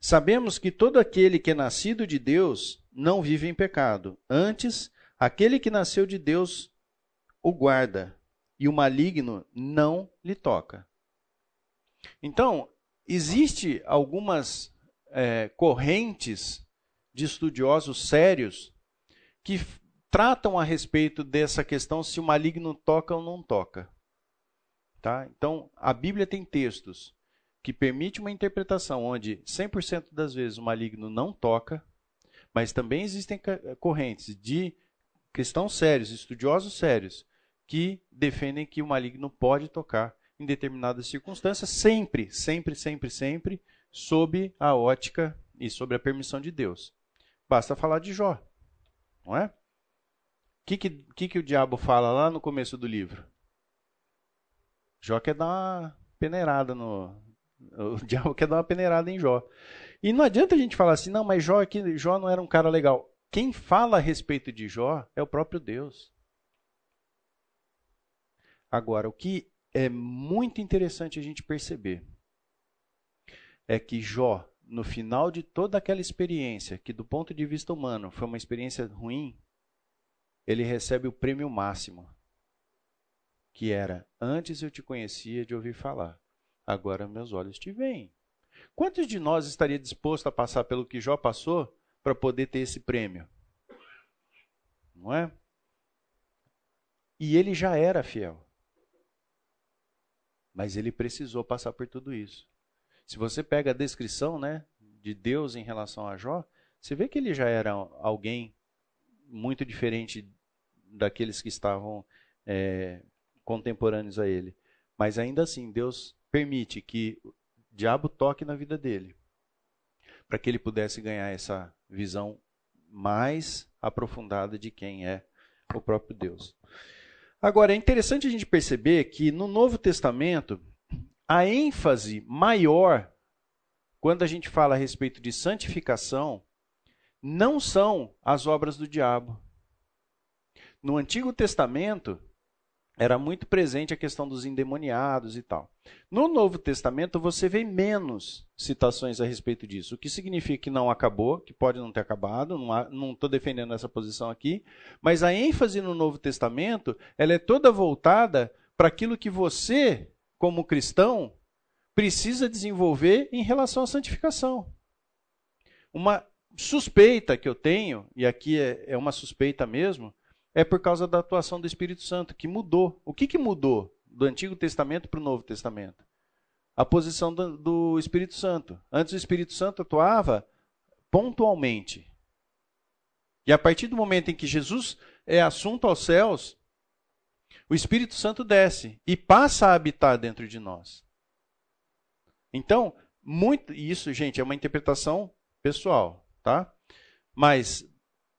Sabemos que todo aquele que é nascido de Deus não vive em pecado. Antes, aquele que nasceu de Deus o guarda, e o maligno não lhe toca. Então, existe algumas é, correntes de estudiosos sérios que tratam a respeito dessa questão se o maligno toca ou não toca. Tá? Então, a Bíblia tem textos que permite uma interpretação onde 100% das vezes o maligno não toca, mas também existem correntes de cristãos sérios, estudiosos sérios, que defendem que o maligno pode tocar em determinadas circunstâncias, sempre, sempre, sempre, sempre, sob a ótica e sobre a permissão de Deus. Basta falar de Jó, não é? O que, que, que, o diabo fala lá no começo do livro? Jó quer dar uma peneirada no. O [laughs] diabo quer dar uma peneirada em Jó. E não adianta a gente falar assim, não, mas Jó, aqui, Jó não era um cara legal. Quem fala a respeito de Jó é o próprio Deus. Agora, o que é muito interessante a gente perceber é que Jó, no final de toda aquela experiência, que do ponto de vista humano foi uma experiência ruim, ele recebe o prêmio máximo, que era: Antes eu te conhecia de ouvir falar, agora meus olhos te veem. Quantos de nós estaria disposto a passar pelo que Jó passou para poder ter esse prêmio? Não é? E ele já era fiel. Mas ele precisou passar por tudo isso. Se você pega a descrição né, de Deus em relação a Jó, você vê que ele já era alguém muito diferente daqueles que estavam é, contemporâneos a ele. Mas ainda assim, Deus permite que o diabo toque na vida dele, para que ele pudesse ganhar essa visão mais aprofundada de quem é o próprio Deus. Agora, é interessante a gente perceber que no Novo Testamento, a ênfase maior quando a gente fala a respeito de santificação não são as obras do diabo. no Antigo Testamento era muito presente a questão dos endemoniados e tal. No Novo Testamento você vê menos citações a respeito disso, o que significa que não acabou, que pode não ter acabado, não estou defendendo essa posição aqui, mas a ênfase no Novo Testamento ela é toda voltada para aquilo que você, como cristão, precisa desenvolver em relação à santificação. Uma suspeita que eu tenho, e aqui é, é uma suspeita mesmo, é por causa da atuação do Espírito Santo, que mudou. O que, que mudou do Antigo Testamento para o Novo Testamento? A posição do, do Espírito Santo. Antes o Espírito Santo atuava pontualmente. E a partir do momento em que Jesus é assunto aos céus, o Espírito Santo desce e passa a habitar dentro de nós. Então, muito isso, gente, é uma interpretação pessoal, tá? Mas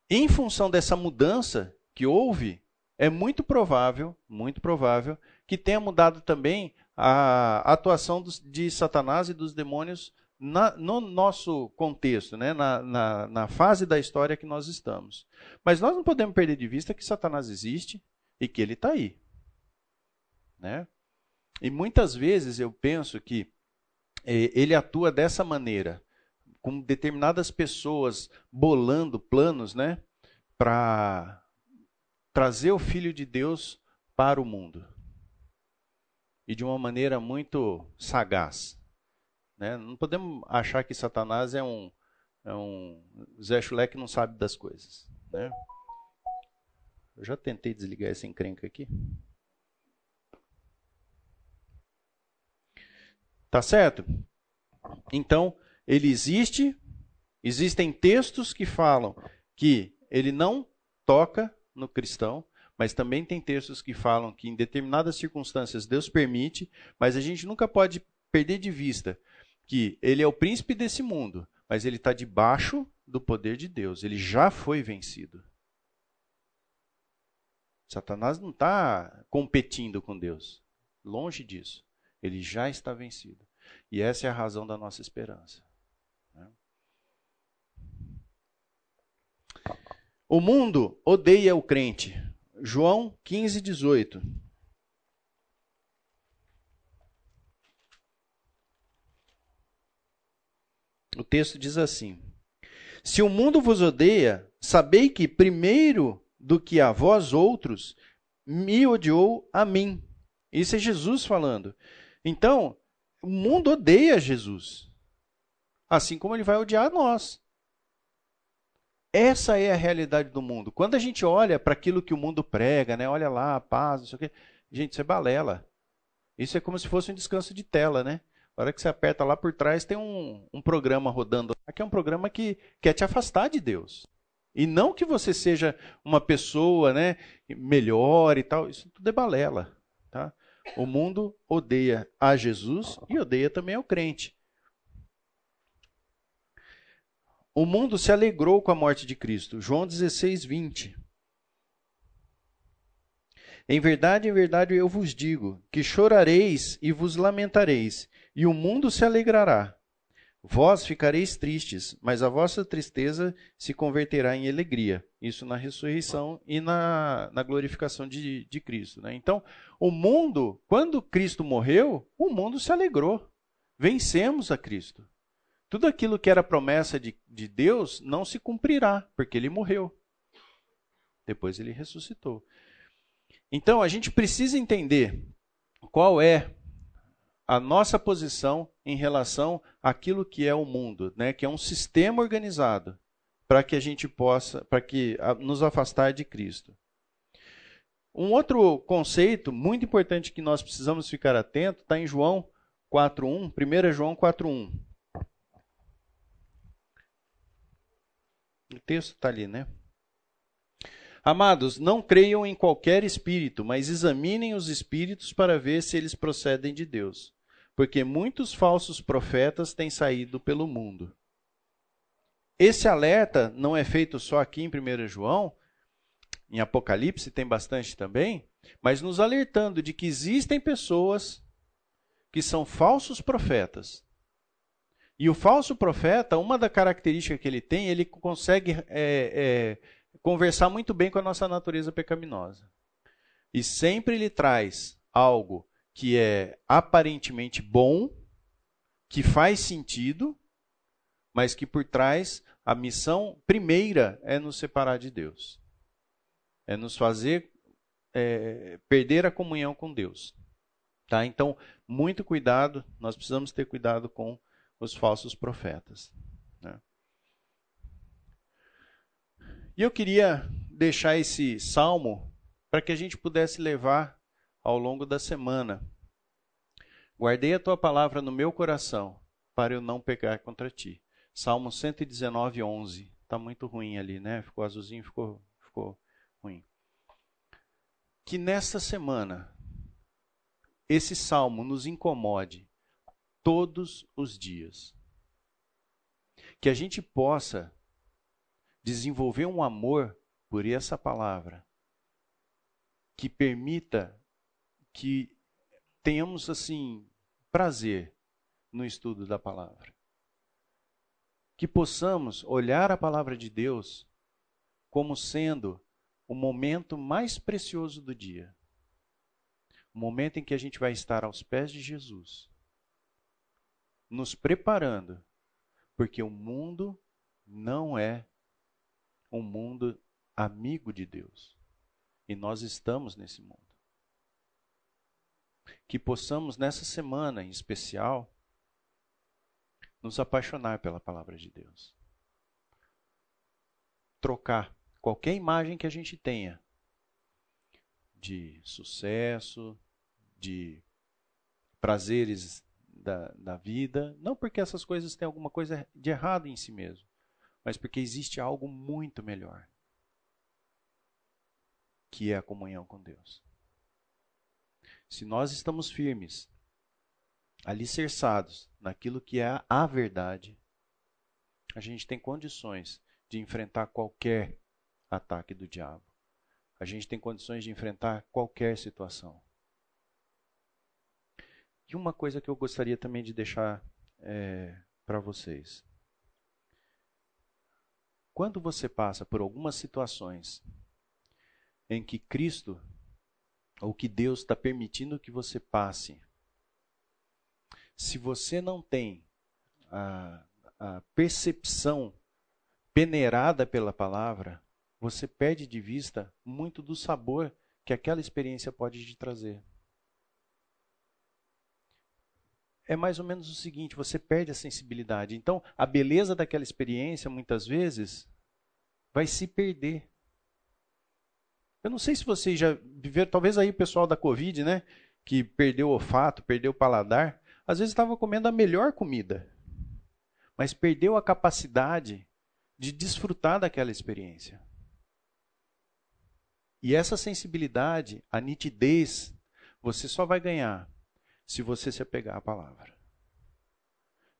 em função dessa mudança que houve, é muito provável, muito provável, que tenha mudado também a atuação dos, de Satanás e dos demônios na, no nosso contexto, né? Na, na, na, fase da história que nós estamos. Mas nós não podemos perder de vista que Satanás existe e que ele está aí. Né? E muitas vezes eu penso que eh, ele atua dessa maneira, com determinadas pessoas bolando planos né? para trazer o Filho de Deus para o mundo. E de uma maneira muito sagaz. Né? Não podemos achar que Satanás é um, é um Zé Chulé que não sabe das coisas. Né? Eu já tentei desligar essa encrenca aqui. Tá certo? Então, ele existe, existem textos que falam que ele não toca no cristão, mas também tem textos que falam que em determinadas circunstâncias Deus permite, mas a gente nunca pode perder de vista que ele é o príncipe desse mundo, mas ele está debaixo do poder de Deus, ele já foi vencido. Satanás não está competindo com Deus, longe disso, ele já está vencido. E essa é a razão da nossa esperança. O mundo odeia o crente. João 15, 18. O texto diz assim: Se o mundo vos odeia, sabei que primeiro do que a vós outros, me odiou a mim. Isso é Jesus falando. Então, o mundo odeia Jesus. Assim como ele vai odiar nós. Essa é a realidade do mundo. Quando a gente olha para aquilo que o mundo prega, né? Olha lá, paz, não sei o quê. Gente, isso é balela. Isso é como se fosse um descanso de tela, né? A hora que você aperta lá por trás, tem um, um programa rodando lá, que é um programa que quer te afastar de Deus. E não que você seja uma pessoa né, melhor e tal. Isso tudo é balela. O mundo odeia a Jesus e odeia também ao crente. O mundo se alegrou com a morte de Cristo. João 16, 20. Em verdade, em verdade eu vos digo que chorareis e vos lamentareis, e o mundo se alegrará. Vós ficareis tristes, mas a vossa tristeza se converterá em alegria. Isso na ressurreição e na, na glorificação de, de Cristo. Né? Então, o mundo, quando Cristo morreu, o mundo se alegrou. Vencemos a Cristo tudo aquilo que era promessa de, de Deus não se cumprirá, porque ele morreu. Depois ele ressuscitou. Então a gente precisa entender qual é a nossa posição em relação àquilo que é o mundo, né? que é um sistema organizado para que a gente possa, para que nos afastar de Cristo. Um outro conceito muito importante que nós precisamos ficar atento está em João 4.1, 1 João 4.1. O texto está ali, né? Amados, não creiam em qualquer espírito, mas examinem os espíritos para ver se eles procedem de Deus, porque muitos falsos profetas têm saído pelo mundo. Esse alerta não é feito só aqui em 1 João, em Apocalipse tem bastante também, mas nos alertando de que existem pessoas que são falsos profetas e o falso profeta, uma da característica que ele tem, ele consegue é, é, conversar muito bem com a nossa natureza pecaminosa. E sempre ele traz algo que é aparentemente bom, que faz sentido, mas que por trás a missão primeira é nos separar de Deus. É nos fazer é, perder a comunhão com Deus. Tá? Então, muito cuidado, nós precisamos ter cuidado com os falsos profetas. Né? E eu queria deixar esse salmo para que a gente pudesse levar ao longo da semana. Guardei a tua palavra no meu coração, para eu não pecar contra ti. Salmo 119, 11. Está muito ruim ali, né? Ficou azulzinho, ficou, ficou ruim. Que nesta semana esse salmo nos incomode todos os dias. Que a gente possa desenvolver um amor por essa palavra que permita que tenhamos assim prazer no estudo da palavra. Que possamos olhar a palavra de Deus como sendo o momento mais precioso do dia. O momento em que a gente vai estar aos pés de Jesus, nos preparando, porque o mundo não é um mundo amigo de Deus. E nós estamos nesse mundo. Que possamos, nessa semana em especial, nos apaixonar pela palavra de Deus. Trocar qualquer imagem que a gente tenha de sucesso, de prazeres da, da vida, não porque essas coisas têm alguma coisa de errado em si mesmo, mas porque existe algo muito melhor, que é a comunhão com Deus. Se nós estamos firmes, alicerçados naquilo que é a verdade, a gente tem condições de enfrentar qualquer ataque do diabo. A gente tem condições de enfrentar qualquer situação. E uma coisa que eu gostaria também de deixar é, para vocês. Quando você passa por algumas situações em que Cristo, ou que Deus está permitindo que você passe, se você não tem a, a percepção peneirada pela palavra, você perde de vista muito do sabor que aquela experiência pode te trazer. É mais ou menos o seguinte: você perde a sensibilidade. Então, a beleza daquela experiência, muitas vezes, vai se perder. Eu não sei se vocês já viveram, talvez aí o pessoal da Covid, né? Que perdeu o olfato, perdeu o paladar. Às vezes estava comendo a melhor comida, mas perdeu a capacidade de desfrutar daquela experiência. E essa sensibilidade, a nitidez, você só vai ganhar se você se apegar à palavra.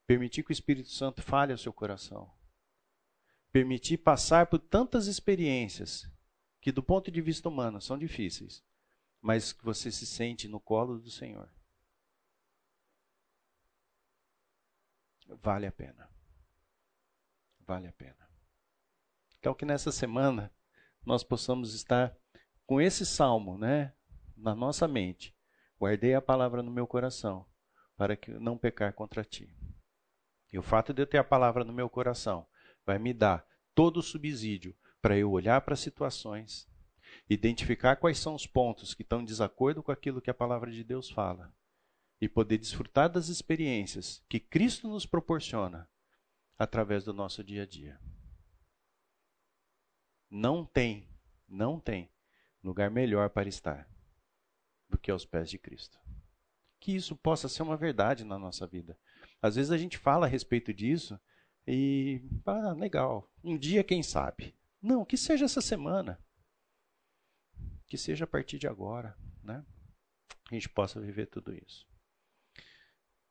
Permitir que o Espírito Santo fale ao seu coração. Permitir passar por tantas experiências que, do ponto de vista humano, são difíceis, mas que você se sente no colo do Senhor. Vale a pena. Vale a pena. Então, que nessa semana nós possamos estar com esse salmo, né, na nossa mente, guardei a palavra no meu coração, para que não pecar contra ti. E o fato de eu ter a palavra no meu coração vai me dar todo o subsídio para eu olhar para situações, identificar quais são os pontos que estão em desacordo com aquilo que a palavra de Deus fala e poder desfrutar das experiências que Cristo nos proporciona através do nosso dia a dia. Não tem, não tem lugar melhor para estar do que aos pés de Cristo. Que isso possa ser uma verdade na nossa vida. Às vezes a gente fala a respeito disso e, ah, legal, um dia quem sabe. Não, que seja essa semana. Que seja a partir de agora, né? A gente possa viver tudo isso.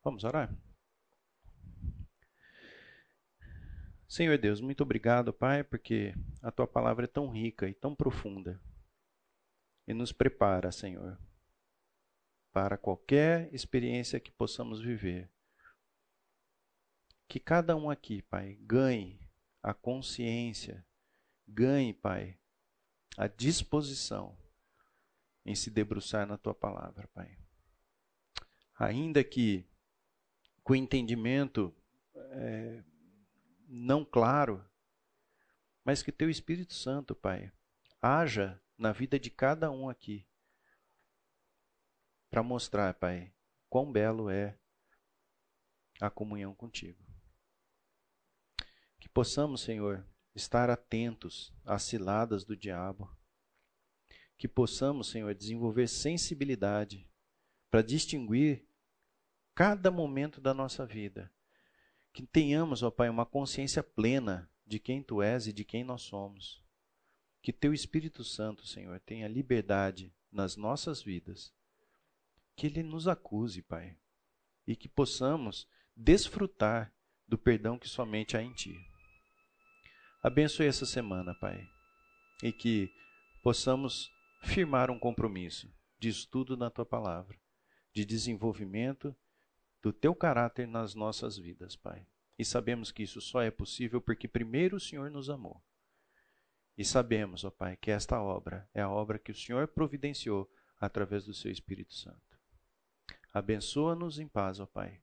Vamos orar? Senhor Deus, muito obrigado, Pai, porque a tua palavra é tão rica e tão profunda e nos prepara, Senhor, para qualquer experiência que possamos viver. Que cada um aqui, Pai, ganhe a consciência ganhe, Pai, a disposição em se debruçar na tua palavra, Pai. Ainda que com entendimento é, não claro, mas que teu Espírito Santo, Pai, haja na vida de cada um aqui para mostrar, Pai, quão belo é a comunhão contigo. Que possamos, Senhor, estar atentos às ciladas do diabo. Que possamos, Senhor, desenvolver sensibilidade para distinguir cada momento da nossa vida. Que tenhamos, ó Pai, uma consciência plena de quem Tu és e de quem nós somos. Que Teu Espírito Santo, Senhor, tenha liberdade nas nossas vidas. Que Ele nos acuse, Pai, e que possamos desfrutar do perdão que somente há em Ti. Abençoe essa semana, Pai, e que possamos firmar um compromisso de estudo na Tua palavra, de desenvolvimento do Teu caráter nas nossas vidas, Pai. E sabemos que isso só é possível porque primeiro o Senhor nos amou. E sabemos, ó Pai, que esta obra é a obra que o Senhor providenciou através do Seu Espírito Santo. Abençoa-nos em paz, ó Pai,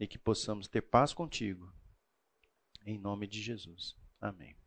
e que possamos ter paz contigo. Em nome de Jesus. Amém.